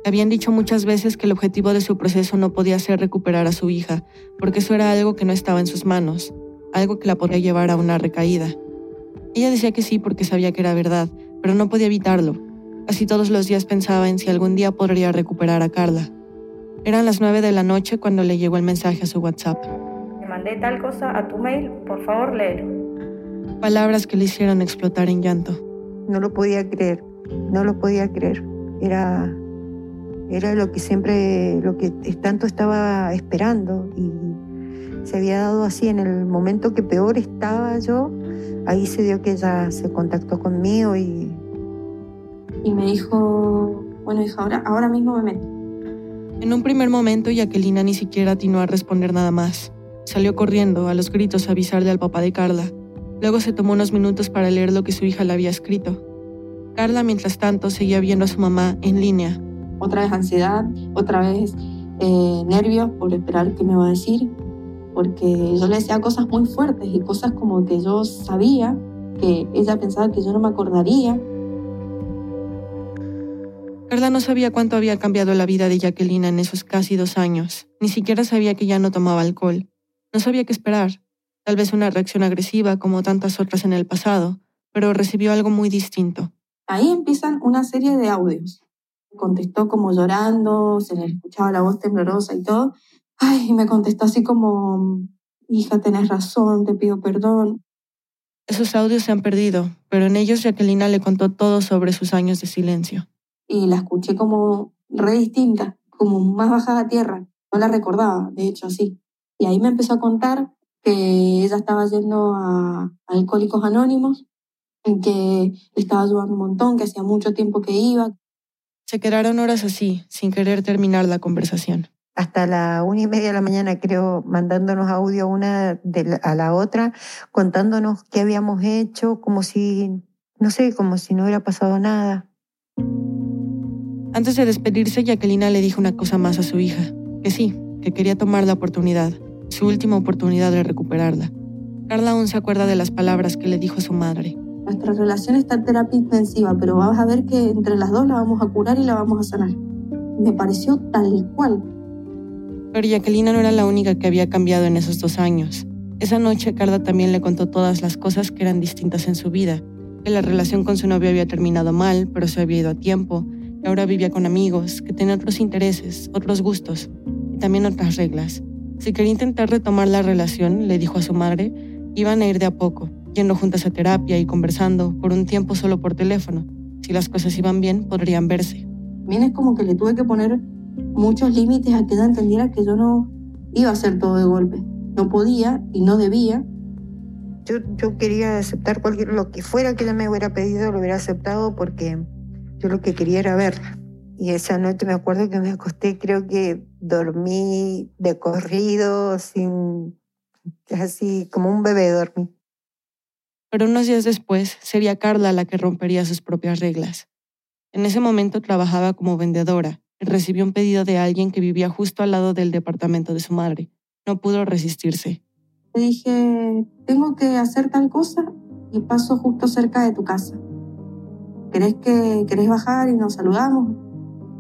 Habían dicho muchas veces que el objetivo de su proceso no podía ser recuperar a su hija, porque eso era algo que no estaba en sus manos, algo que la podía llevar a una recaída. Ella decía que sí porque sabía que era verdad, pero no podía evitarlo. Casi todos los días pensaba en si algún día podría recuperar a Carla. Eran las nueve de la noche cuando le llegó el mensaje a su WhatsApp mandé tal cosa a tu mail, por favor léelo. Palabras que le hicieron explotar en llanto. No lo podía creer, no lo podía creer. Era, era lo que siempre, lo que tanto estaba esperando y se había dado así en el momento que peor estaba yo. Ahí se dio que ella se contactó conmigo y... Y me dijo, bueno hija, ahora, ahora mismo me meto. En un primer momento, Jacqueline ni siquiera atinó a responder nada más. Salió corriendo a los gritos a avisarle al papá de Carla. Luego se tomó unos minutos para leer lo que su hija le había escrito. Carla, mientras tanto, seguía viendo a su mamá en línea. Otra vez ansiedad, otra vez eh, nervios por esperar qué me va a decir, porque yo le decía cosas muy fuertes y cosas como que yo sabía que ella pensaba que yo no me acordaría. Carla no sabía cuánto había cambiado la vida de Jacqueline en esos casi dos años. Ni siquiera sabía que ya no tomaba alcohol. No sabía qué esperar, tal vez una reacción agresiva como tantas otras en el pasado, pero recibió algo muy distinto. Ahí empiezan una serie de audios. Contestó como llorando, se le escuchaba la voz temblorosa y todo. Ay, y me contestó así como, hija, tenés razón, te pido perdón. Esos audios se han perdido, pero en ellos Jacquelina le contó todo sobre sus años de silencio. Y la escuché como re distinta, como más bajada a tierra. No la recordaba, de hecho, así. Y ahí me empezó a contar que ella estaba yendo a, Alcohólicos Anónimos, que le estaba ayudando un montón, que hacía mucho tiempo que iba. Se quedaron horas así, sin querer terminar la conversación. hasta la una y media de la mañana, creo, mandándonos audio una a la otra, contándonos qué habíamos hecho, como si, no sé, como si no hubiera pasado nada. Antes de despedirse, Jacquelina le dijo una cosa más a su hija, que sí, que quería tomar la oportunidad, su última oportunidad de recuperarla. Carla aún se acuerda de las palabras que le dijo a su madre. Nuestra relación está en terapia intensiva, pero vas a ver que entre las dos la vamos a curar y la vamos a sanar. Me pareció tal cual. Pero Jacquelina no era la única que había cambiado en esos dos años. Esa noche Carla también le contó todas las cosas que eran distintas en su vida, que la relación con su novio había terminado mal, pero se había ido a tiempo, que ahora vivía con amigos, que tenía otros intereses, otros gustos y también otras reglas. Si quería intentar retomar la relación, le dijo a su madre, iban a ir de a poco, yendo juntas a terapia y conversando por un tiempo solo por teléfono. Si las cosas iban bien, podrían verse. También es como que le tuve que poner muchos límites a que ella entendiera que yo no iba a hacer todo de golpe. No podía y no debía. Yo, yo quería aceptar cualquier lo que fuera que ella me hubiera pedido, lo hubiera aceptado porque yo lo que quería era verla. Y esa noche me acuerdo que me acosté, creo que dormí de corrido, sin, así como un bebé dormí. Pero unos días después sería Carla la que rompería sus propias reglas. En ese momento trabajaba como vendedora y recibió un pedido de alguien que vivía justo al lado del departamento de su madre. No pudo resistirse. Le dije, tengo que hacer tal cosa y paso justo cerca de tu casa. ¿Querés, que, ¿Querés bajar y nos saludamos?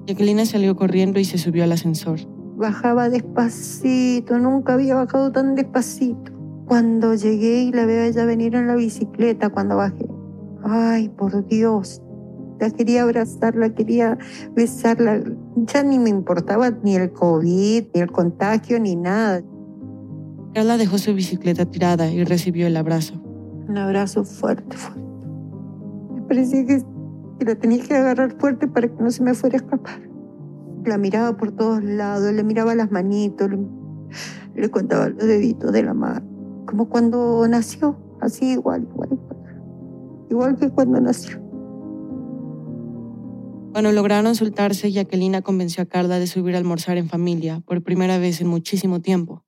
Jacqueline salió corriendo y se subió al ascensor. Bajaba despacito, nunca había bajado tan despacito. Cuando llegué y la veo a ella venir en la bicicleta, cuando bajé. Ay, por Dios. La quería abrazarla, quería besarla. Ya ni me importaba ni el COVID, ni el contagio, ni nada. Carla dejó su bicicleta tirada y recibió el abrazo. Un abrazo fuerte, fuerte. Me parecía que la tenía que agarrar fuerte para que no se me fuera a escapar. La miraba por todos lados, le miraba las manitos, le, contaba los deditos de la mano, como cuando nació, así igual, igual, igual, igual que cuando nació. Cuando lograron soltarse, Jacquelina convenció a Carla de subir a almorzar en familia por primera vez en muchísimo tiempo.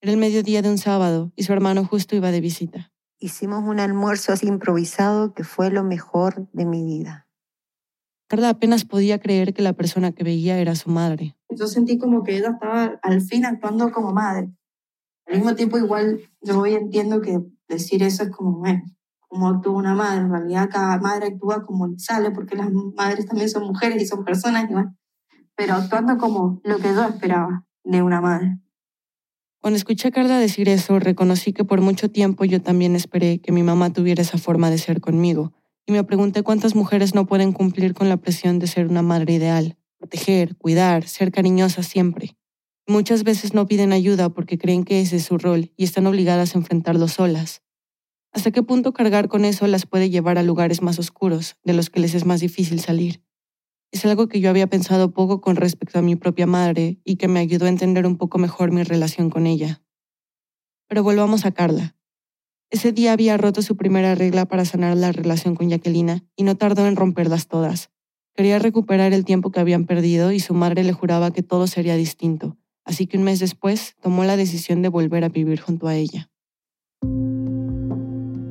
Era el mediodía de un sábado y su hermano justo iba de visita. Hicimos un almuerzo así improvisado que fue lo mejor de mi vida. Carla apenas podía creer que la persona que veía era su madre. Yo sentí como que ella estaba al fin actuando como madre. Al mismo tiempo, igual yo hoy entiendo que decir eso es como, bueno, como actúa una madre. En realidad, cada madre actúa como le sale, porque las madres también son mujeres y son personas, igual. pero actuando como lo que yo esperaba de una madre. Cuando escuché a Carla decir eso, reconocí que por mucho tiempo yo también esperé que mi mamá tuviera esa forma de ser conmigo, y me pregunté cuántas mujeres no pueden cumplir con la presión de ser una madre ideal, proteger, cuidar, ser cariñosa siempre. Muchas veces no piden ayuda porque creen que ese es su rol y están obligadas a enfrentarlo solas. ¿Hasta qué punto cargar con eso las puede llevar a lugares más oscuros, de los que les es más difícil salir? Es algo que yo había pensado poco con respecto a mi propia madre y que me ayudó a entender un poco mejor mi relación con ella. Pero volvamos a Carla. Ese día había roto su primera regla para sanar la relación con Jacquelina y no tardó en romperlas todas. Quería recuperar el tiempo que habían perdido y su madre le juraba que todo sería distinto, así que un mes después tomó la decisión de volver a vivir junto a ella.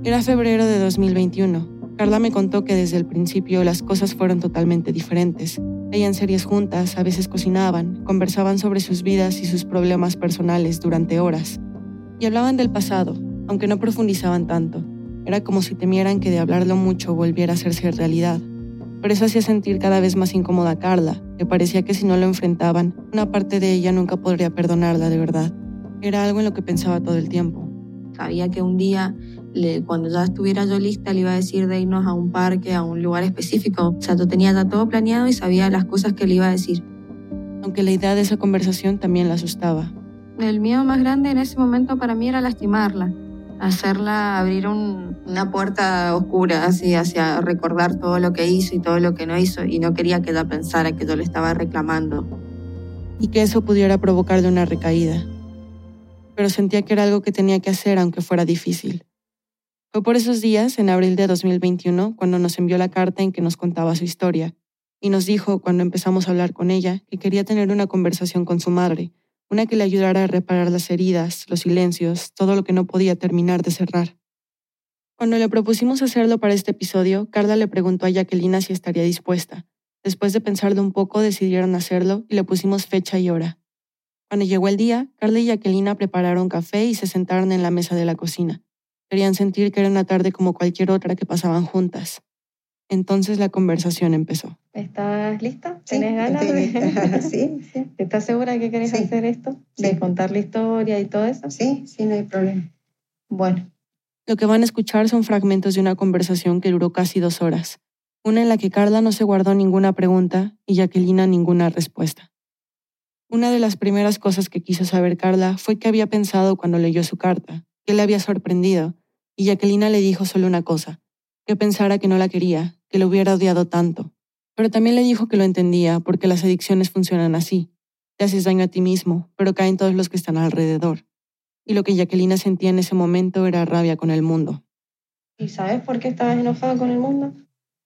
Era febrero de 2021 Carla me contó que desde el principio las cosas fueron totalmente diferentes. Veían series juntas, a veces cocinaban, conversaban sobre sus vidas y sus problemas personales durante horas. Y hablaban del pasado, aunque no profundizaban tanto. Era como si temieran que de hablarlo mucho volviera a hacerse realidad. Pero eso hacía sentir cada vez más incómoda a Carla, que parecía que si no lo enfrentaban, una parte de ella nunca podría perdonarla de verdad. Era algo en lo que pensaba todo el tiempo. Sabía que un día cuando ya estuviera yo lista, le iba a decir de irnos a un parque, a un lugar específico. O sea, yo tenía ya todo planeado y sabía las cosas que le iba a decir. Aunque la idea de esa conversación también la asustaba. El miedo más grande en ese momento para mí era lastimarla, hacerla abrir una puerta oscura así hacia recordar todo lo que hizo y todo lo que no hizo y no quería que ella pensara que yo le estaba reclamando. Y que eso pudiera provocarle una recaída. Pero sentía que era algo que tenía que hacer aunque fuera difícil. Fue por esos días, en abril de 2021, cuando nos envió la carta en que nos contaba su historia. y nos dijo, cuando empezamos a hablar con ella, que quería tener una conversación con su madre, una que le ayudara a reparar las heridas, los silencios, todo lo que no podía terminar de cerrar. Cuando le propusimos hacerlo para este episodio, Carla le preguntó a Jacqueline si estaría dispuesta. Después de pensarlo un poco, decidieron hacerlo y le pusimos fecha y hora. Cuando llegó el día, Carla y Jacqueline prepararon café y se sentaron en la mesa de la cocina. Querían sentir que era una tarde como cualquier otra que pasaban juntas. Entonces la conversación empezó. ¿Estás lista? ¿Tienes ganas de...? sí, sí. ¿Estás segura que querés hacer esto? ¿De contar la historia y todo eso? Sí, sí, no hay problema. Bueno. Lo que van a escuchar son fragmentos de una conversación que duró casi dos horas. Una en la que Carla no se guardó ninguna pregunta y Jacqueline ninguna respuesta. Una de las primeras cosas que quiso saber Carla fue qué había pensado cuando leyó su carta, qué le había sorprendido, y Jacqueline le dijo solo una cosa, que pensara que no la quería, que lo hubiera odiado tanto. Pero también le dijo que lo entendía, porque las adicciones funcionan así. Te haces daño a ti mismo, pero caen todos los que están alrededor. Y lo que Jacqueline sentía en ese momento era rabia con el mundo. ¿Y sabes por qué estabas enojada con el mundo?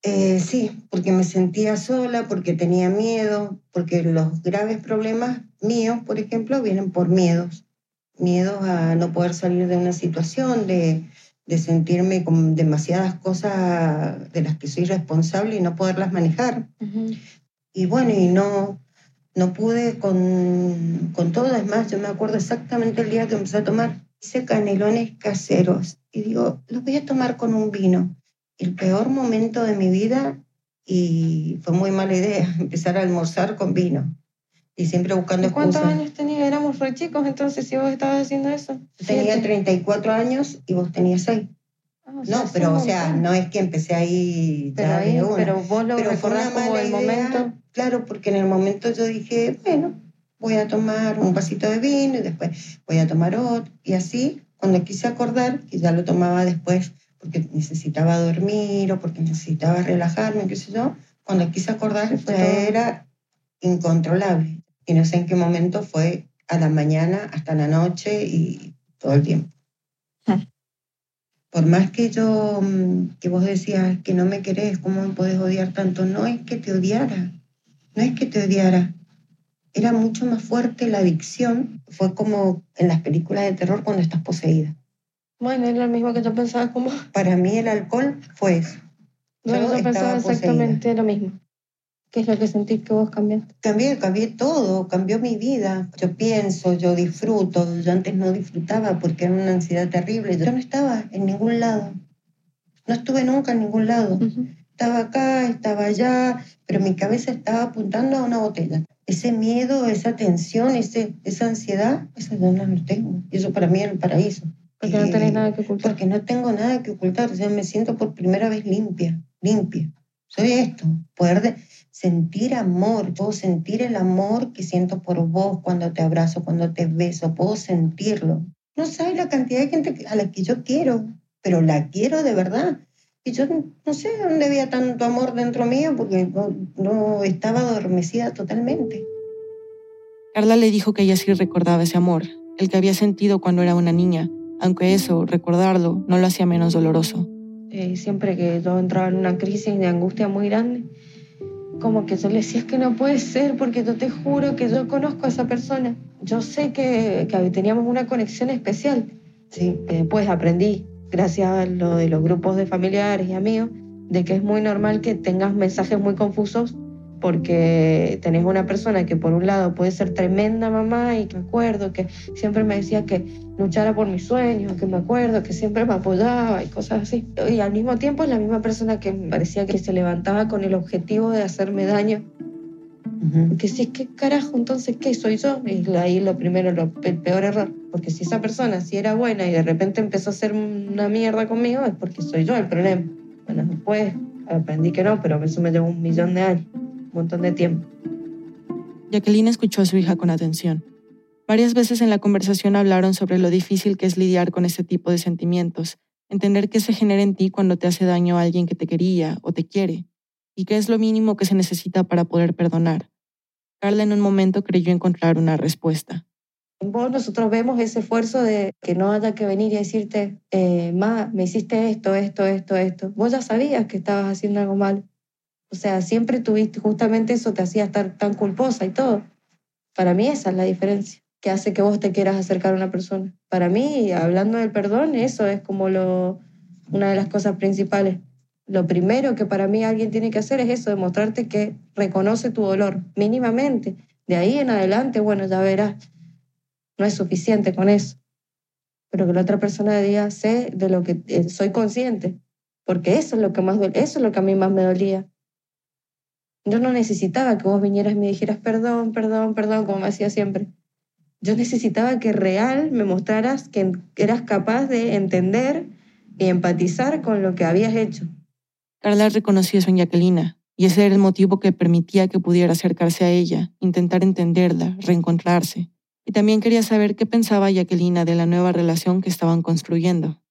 Eh, sí, porque me sentía sola, porque tenía miedo, porque los graves problemas míos, por ejemplo, vienen por miedos. Miedos a no poder salir de una situación, de, de sentirme con demasiadas cosas de las que soy responsable y no poderlas manejar. Y bueno, y no, no pude con, con todo. Es más, yo me acuerdo exactamente el día que empecé a tomar. Hice canelones caseros y digo, los voy a tomar con un vino. El peor momento de mi vida y fue muy mala idea empezar a almorzar con vino y siempre buscando ¿Cuántos años tenías? Éramos re chicos, entonces, si vos estabas haciendo eso. Tenía 34 años y vos tenías 6. Ah, no, pero o sea, no es que empecé ahí pero, ahí, pero vos lo pero recordás como el momento. Claro, porque en el momento yo dije, bueno, voy a tomar un vasito de vino y después voy a tomar otro. Y así, cuando quise acordar, que ya lo tomaba después porque necesitaba dormir o porque necesitaba relajarme, qué sé yo, cuando quise acordar, ya era incontrolable y no sé en qué momento fue a la mañana hasta la noche y todo el tiempo. Ah. Por más que yo, mm, que vos decías que no me querés, ¿cómo me podés odiar tanto? No es que te odiara, no es que te odiara. Era mucho más fuerte la adicción. Fue como en las películas de terror cuando estás poseída. Bueno, es lo mismo que yo pensaba como... Para mí el alcohol fue eso. yo, yo pensaba exactamente lo mismo. ¿Qué es lo que sentís que vos cambiaste? Cambié, cambié todo, cambió mi vida. Yo pienso, yo disfruto. Yo antes no disfrutaba porque era una ansiedad terrible. Yo no estaba en ningún lado. No estuve nunca en ningún lado. Estaba acá, estaba allá, pero mi cabeza estaba apuntando a una botella. Ese miedo, esa tensión, ese, esa ansiedad, esa yo no lo tengo. Y eso para mí es el paraíso. Porque no tenés nada que ocultar. Porque no tengo nada que ocultar. O sea, me siento por primera vez limpia, limpia. Soy esto, poder de, sentir amor, puedo sentir el amor que siento por vos cuando te abrazo, cuando te beso, puedo sentirlo. No sabes la cantidad de gente a la que yo quiero, pero la quiero de verdad. Y yo no sé dónde había tanto amor dentro mío porque no, no estaba adormecida totalmente. Carla le dijo que ella sí recordaba ese amor, el que había sentido cuando era una niña, aunque eso, recordarlo, no lo hacía menos doloroso. Eh, siempre que yo entraba en una crisis de angustia muy grande, como que yo le decía, es que no puede ser, porque yo te juro que yo conozco a esa persona. Yo sé que, que teníamos una conexión especial. Sí, después aprendí, gracias a lo de los grupos de familiares y amigos, de que es muy normal que tengas mensajes muy confusos porque tenés una persona que por un lado puede ser tremenda mamá y que me acuerdo que siempre me decía que luchara por mis sueños, que me acuerdo que siempre me apoyaba y cosas así. Y al mismo tiempo es la misma persona que me parecía que se levantaba con el objetivo de hacerme daño. Que si es que carajo, entonces, ¿qué soy yo? Y ahí lo primero, lo, el peor error. Porque si esa persona sí era buena y de repente empezó a hacer una mierda conmigo, es porque soy yo el problema. Bueno, después aprendí que no, pero eso me llevó un millón de años montón de tiempo. Jacqueline escuchó a su hija con atención. Varias veces en la conversación hablaron sobre lo difícil que es lidiar con ese tipo de sentimientos, entender qué se genera en ti cuando te hace daño a alguien que te quería o te quiere, y qué es lo mínimo que se necesita para poder perdonar. Carla en un momento creyó encontrar una respuesta. En vos nosotros vemos ese esfuerzo de que no haya que venir y decirte, eh, ma, me hiciste esto, esto, esto, esto. Vos ya sabías que estabas haciendo algo mal. O sea, siempre tuviste, justamente eso te hacía estar tan culposa y todo. Para mí esa es la diferencia que hace que vos te quieras acercar a una persona. Para mí, hablando del perdón, eso es como lo, una de las cosas principales. Lo primero que para mí alguien tiene que hacer es eso, demostrarte que reconoce tu dolor, mínimamente. De ahí en adelante, bueno, ya verás, no es suficiente con eso. Pero que la otra persona diga, sé de lo que eh, soy consciente, porque eso es lo que más eso es lo que a mí más me dolía. Yo no necesitaba que vos vinieras y me dijeras perdón, perdón, perdón, como me hacía siempre. Yo necesitaba que real me mostraras que eras capaz de entender y empatizar con lo que habías hecho. Carla reconoció eso en Jacquelina, y ese era el motivo que permitía que pudiera acercarse a ella, intentar entenderla, reencontrarse. Y también quería saber qué pensaba Jacquelina de la nueva relación que estaban construyendo.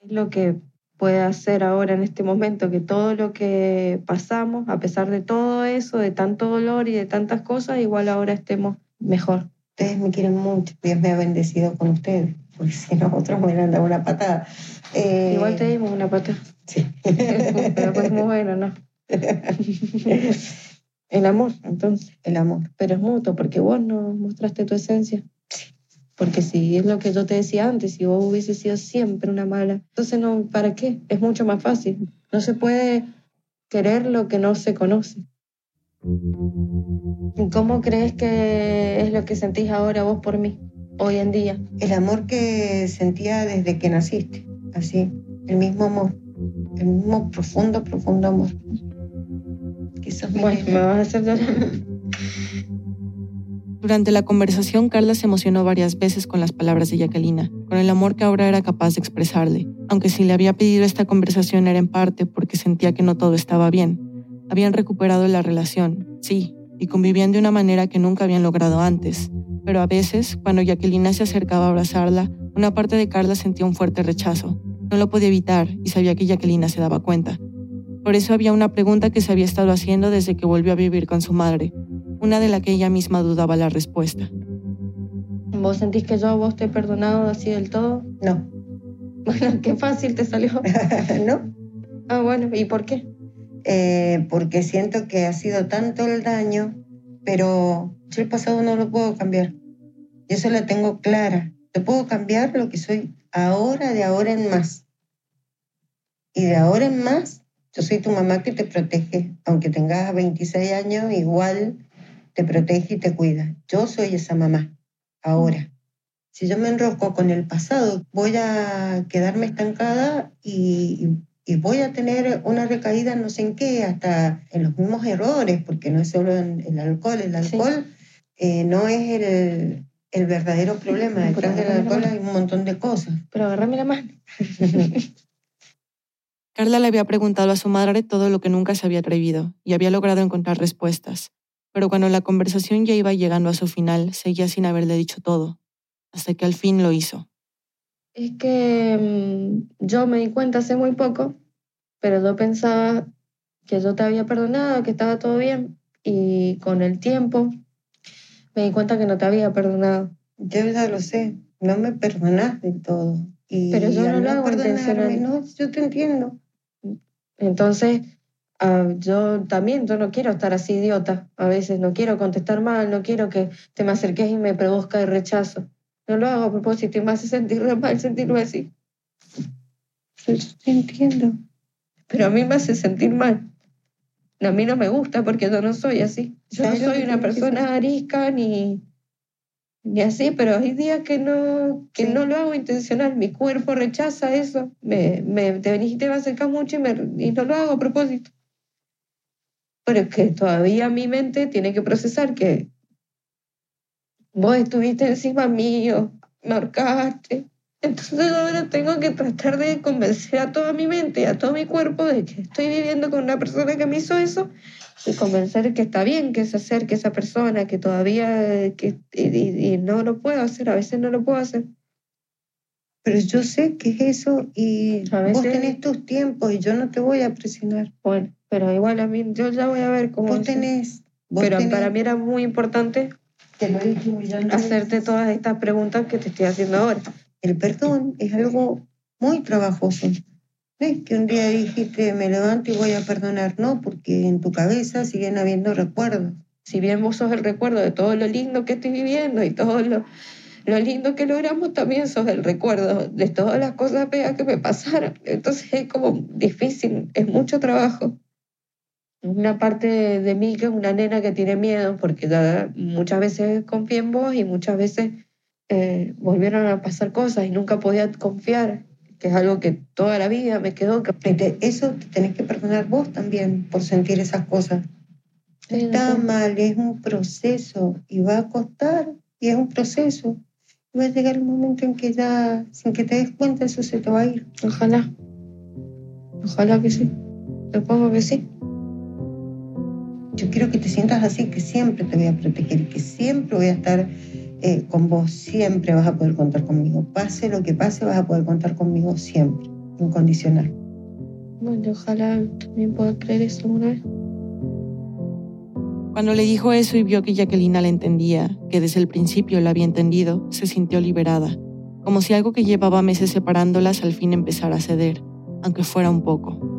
Es lo que puede hacer ahora en este momento, que todo lo que pasamos, a pesar de todo eso, de tanto dolor y de tantas cosas, igual ahora estemos mejor. Ustedes me quieren mucho, Dios me ha bendecido con ustedes, porque si no, otros me hubieran dado una patada. Eh... Igual te dimos una patada. Sí. Pero pues muy bueno, ¿no? El amor, entonces. El amor. Pero es mutuo, porque vos no mostraste tu esencia. Porque si es lo que yo te decía antes, si vos hubiese sido siempre una mala, entonces no, ¿para qué? Es mucho más fácil. No se puede querer lo que no se conoce. ¿Cómo crees que es lo que sentís ahora vos por mí, hoy en día? El amor que sentía desde que naciste, así, el mismo amor, el mismo profundo, profundo amor. bueno, me vas a hacer llorar. Durante la conversación, Carla se emocionó varias veces con las palabras de Jacquelina, con el amor que ahora era capaz de expresarle, aunque si le había pedido esta conversación era en parte porque sentía que no todo estaba bien. Habían recuperado la relación, sí, y convivían de una manera que nunca habían logrado antes, pero a veces, cuando Jacquelina se acercaba a abrazarla, una parte de Carla sentía un fuerte rechazo. No lo podía evitar y sabía que Jacquelina se daba cuenta. Por eso había una pregunta que se había estado haciendo desde que volvió a vivir con su madre, una de la que ella misma dudaba la respuesta. ¿Vos sentís que yo a vos te he perdonado así del todo? No. Bueno, qué fácil te salió. no. Ah, bueno, ¿y por qué? Eh, porque siento que ha sido tanto el daño, pero yo el pasado no lo puedo cambiar. Y eso la tengo clara. Yo puedo cambiar lo que soy ahora, de ahora en más. Y de ahora en más, yo soy tu mamá que te protege. Aunque tengas 26 años, igual te protege y te cuida. Yo soy esa mamá, ahora. Si yo me enroco con el pasado, voy a quedarme estancada y, voy a tener una recaída no sé en qué, hasta en los mismos errores, porque no es solo en el alcohol. El alcohol eh, no es el, el verdadero problema. Detrás del alcohol hay un montón de cosas. Pero agarrame la mano. Carla le había preguntado a su madre todo lo que nunca se había atrevido y había logrado encontrar respuestas pero cuando la conversación ya iba llegando a su final, seguía sin haberle dicho todo, hasta que al fin lo hizo. Es que mm, yo me di cuenta hace muy poco, pero yo pensaba que yo te había perdonado, que estaba todo bien, y con el tiempo me di cuenta que no te había perdonado. Yo ya lo sé, no me perdonas del todo. Y pero yo no lo hago intencionalmente. No, yo te entiendo. Entonces, Ah, yo también, yo no quiero estar así idiota. A veces no quiero contestar mal, no quiero que te me acerques y me produzca el rechazo. No lo hago a propósito y me hace sentir mal sentirme así. Yo entiendo. Pero a mí me hace sentir mal. A mí no me gusta porque yo no soy así. Yo no soy una persona arisca ni, ni así, pero hay días que no, que no lo hago intencional. Mi cuerpo rechaza eso. Me, me, te venís y te me acercas mucho y, me, y no lo hago a propósito pero es que todavía mi mente tiene que procesar que vos estuviste encima mío, marcaste. Entonces ahora tengo que tratar de convencer a toda mi mente, a todo mi cuerpo de que estoy viviendo con una persona que me hizo eso y convencer que está bien que se acerque esa persona, que todavía, que, y, no lo puedo hacer, a veces no lo puedo hacer. Pero yo sé que es eso y vos tenés tus tiempos y yo no te voy a presionar. Bueno, pero igual a mí, yo ya voy a ver cómo... Vos tenés... pero para mí era muy importante hacerte todas estas preguntas que te estoy haciendo ahora. El perdón es algo muy trabajoso. es que un día dijiste, me levanto y voy a perdonar, no, porque en tu cabeza siguen habiendo recuerdos. Si bien vos sos el recuerdo de todo lo lindo que estoy viviendo y todo lo, lo lindo que logramos, también sos el recuerdo de todas las cosas feas que me pasaron. Entonces es como difícil, es mucho trabajo. Una parte de, mí que es una nena que tiene miedo, porque muchas veces confié en vos y muchas veces eh, volvieron a pasar cosas y nunca podía confiar que es algo que toda la vida me quedó. Eso te tenés que perdonar vos también por sentir esas cosas. Está mal, es un proceso y va a costar y es un proceso. va a llegar el momento en que ya, sin que te des cuenta, eso se te va a ir. Ojalá. Ojalá que sí. Supongo que sí. Yo quiero que te sientas así, que siempre te voy a proteger y que siempre voy a estar eh, con vos siempre vas a poder contar conmigo. Pase lo que pase, vas a poder contar conmigo siempre, incondicional. Bueno, ojalá también pueda creer eso alguna vez. Cuando le dijo eso y vio que Jacqueline la entendía, que desde el principio la había entendido, se sintió liberada, como si algo que llevaba meses separándolas al fin empezara a ceder, aunque fuera un poco.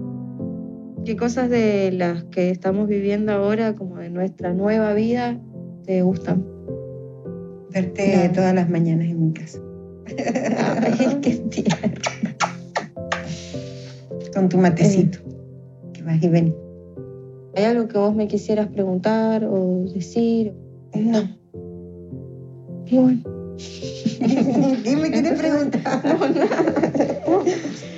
¿Qué cosas de las que estamos viviendo ahora, como de nuestra nueva vida, te gustan? Verte todas las mañanas en mi casa. Ay, qué tierno. Con tu matecito, que vas y ven. ¿Hay algo que vos me quisieras preguntar o decir? No. Y bueno. ¿Qué me quieres preguntar? No, nada.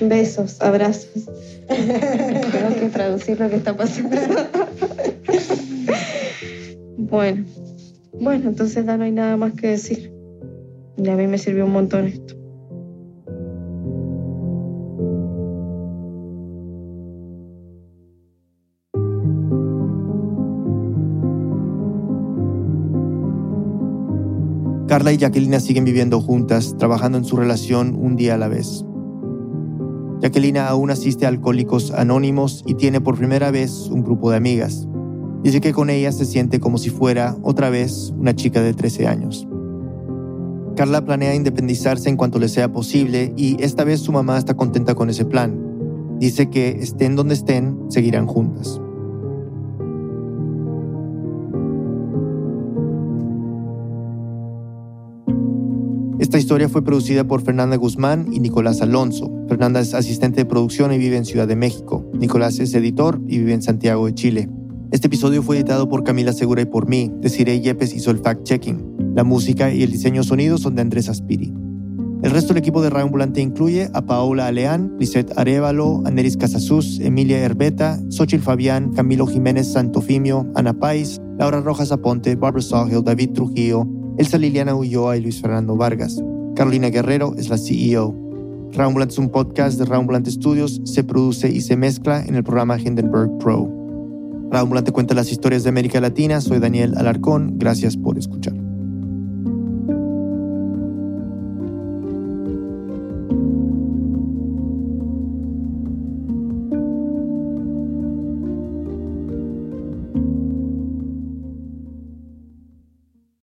Besos, abrazos. Tengo que traducir lo que está pasando. Bueno, bueno, entonces ya no hay nada más que decir. Y a mí me sirvió un montón esto. Carla y Jacquelina siguen viviendo juntas, trabajando en su relación un día a la vez. Jacquelina aún asiste a Alcohólicos Anónimos y tiene por primera vez un grupo de amigas. Dice que con ella se siente como si fuera otra vez una chica de 13 años. Carla planea independizarse en cuanto le sea posible y esta vez su mamá está contenta con ese plan. Dice que estén donde estén, seguirán juntas. Esta historia fue producida por Fernanda Guzmán y Nicolás Alonso. Fernanda es asistente de producción y vive en Ciudad de México. Nicolás es editor y vive en Santiago de Chile. Este episodio fue editado por Camila Segura y por mí. Desiree Yepes hizo el fact-checking. La música y el diseño sonido son de Andrés Aspiri. El resto del equipo de Radio Ambulante incluye a Paola Aleán, Lisette Arevalo, Aneris Casasus, Emilia Herbeta, Xochil Fabián, Camilo Jiménez Santofimio, Ana Pais, Laura Rojas Aponte, Barbara Sawhill, David Trujillo, Elsa Liliana Ulloa y Luis Fernando Vargas. Carolina Guerrero es la CEO. Radio es un podcast de Radio Studios, se produce y se mezcla en el programa Hindenburg Pro. Radio Ambulante cuenta las historias de América Latina. Soy Daniel Alarcón. Gracias por escuchar.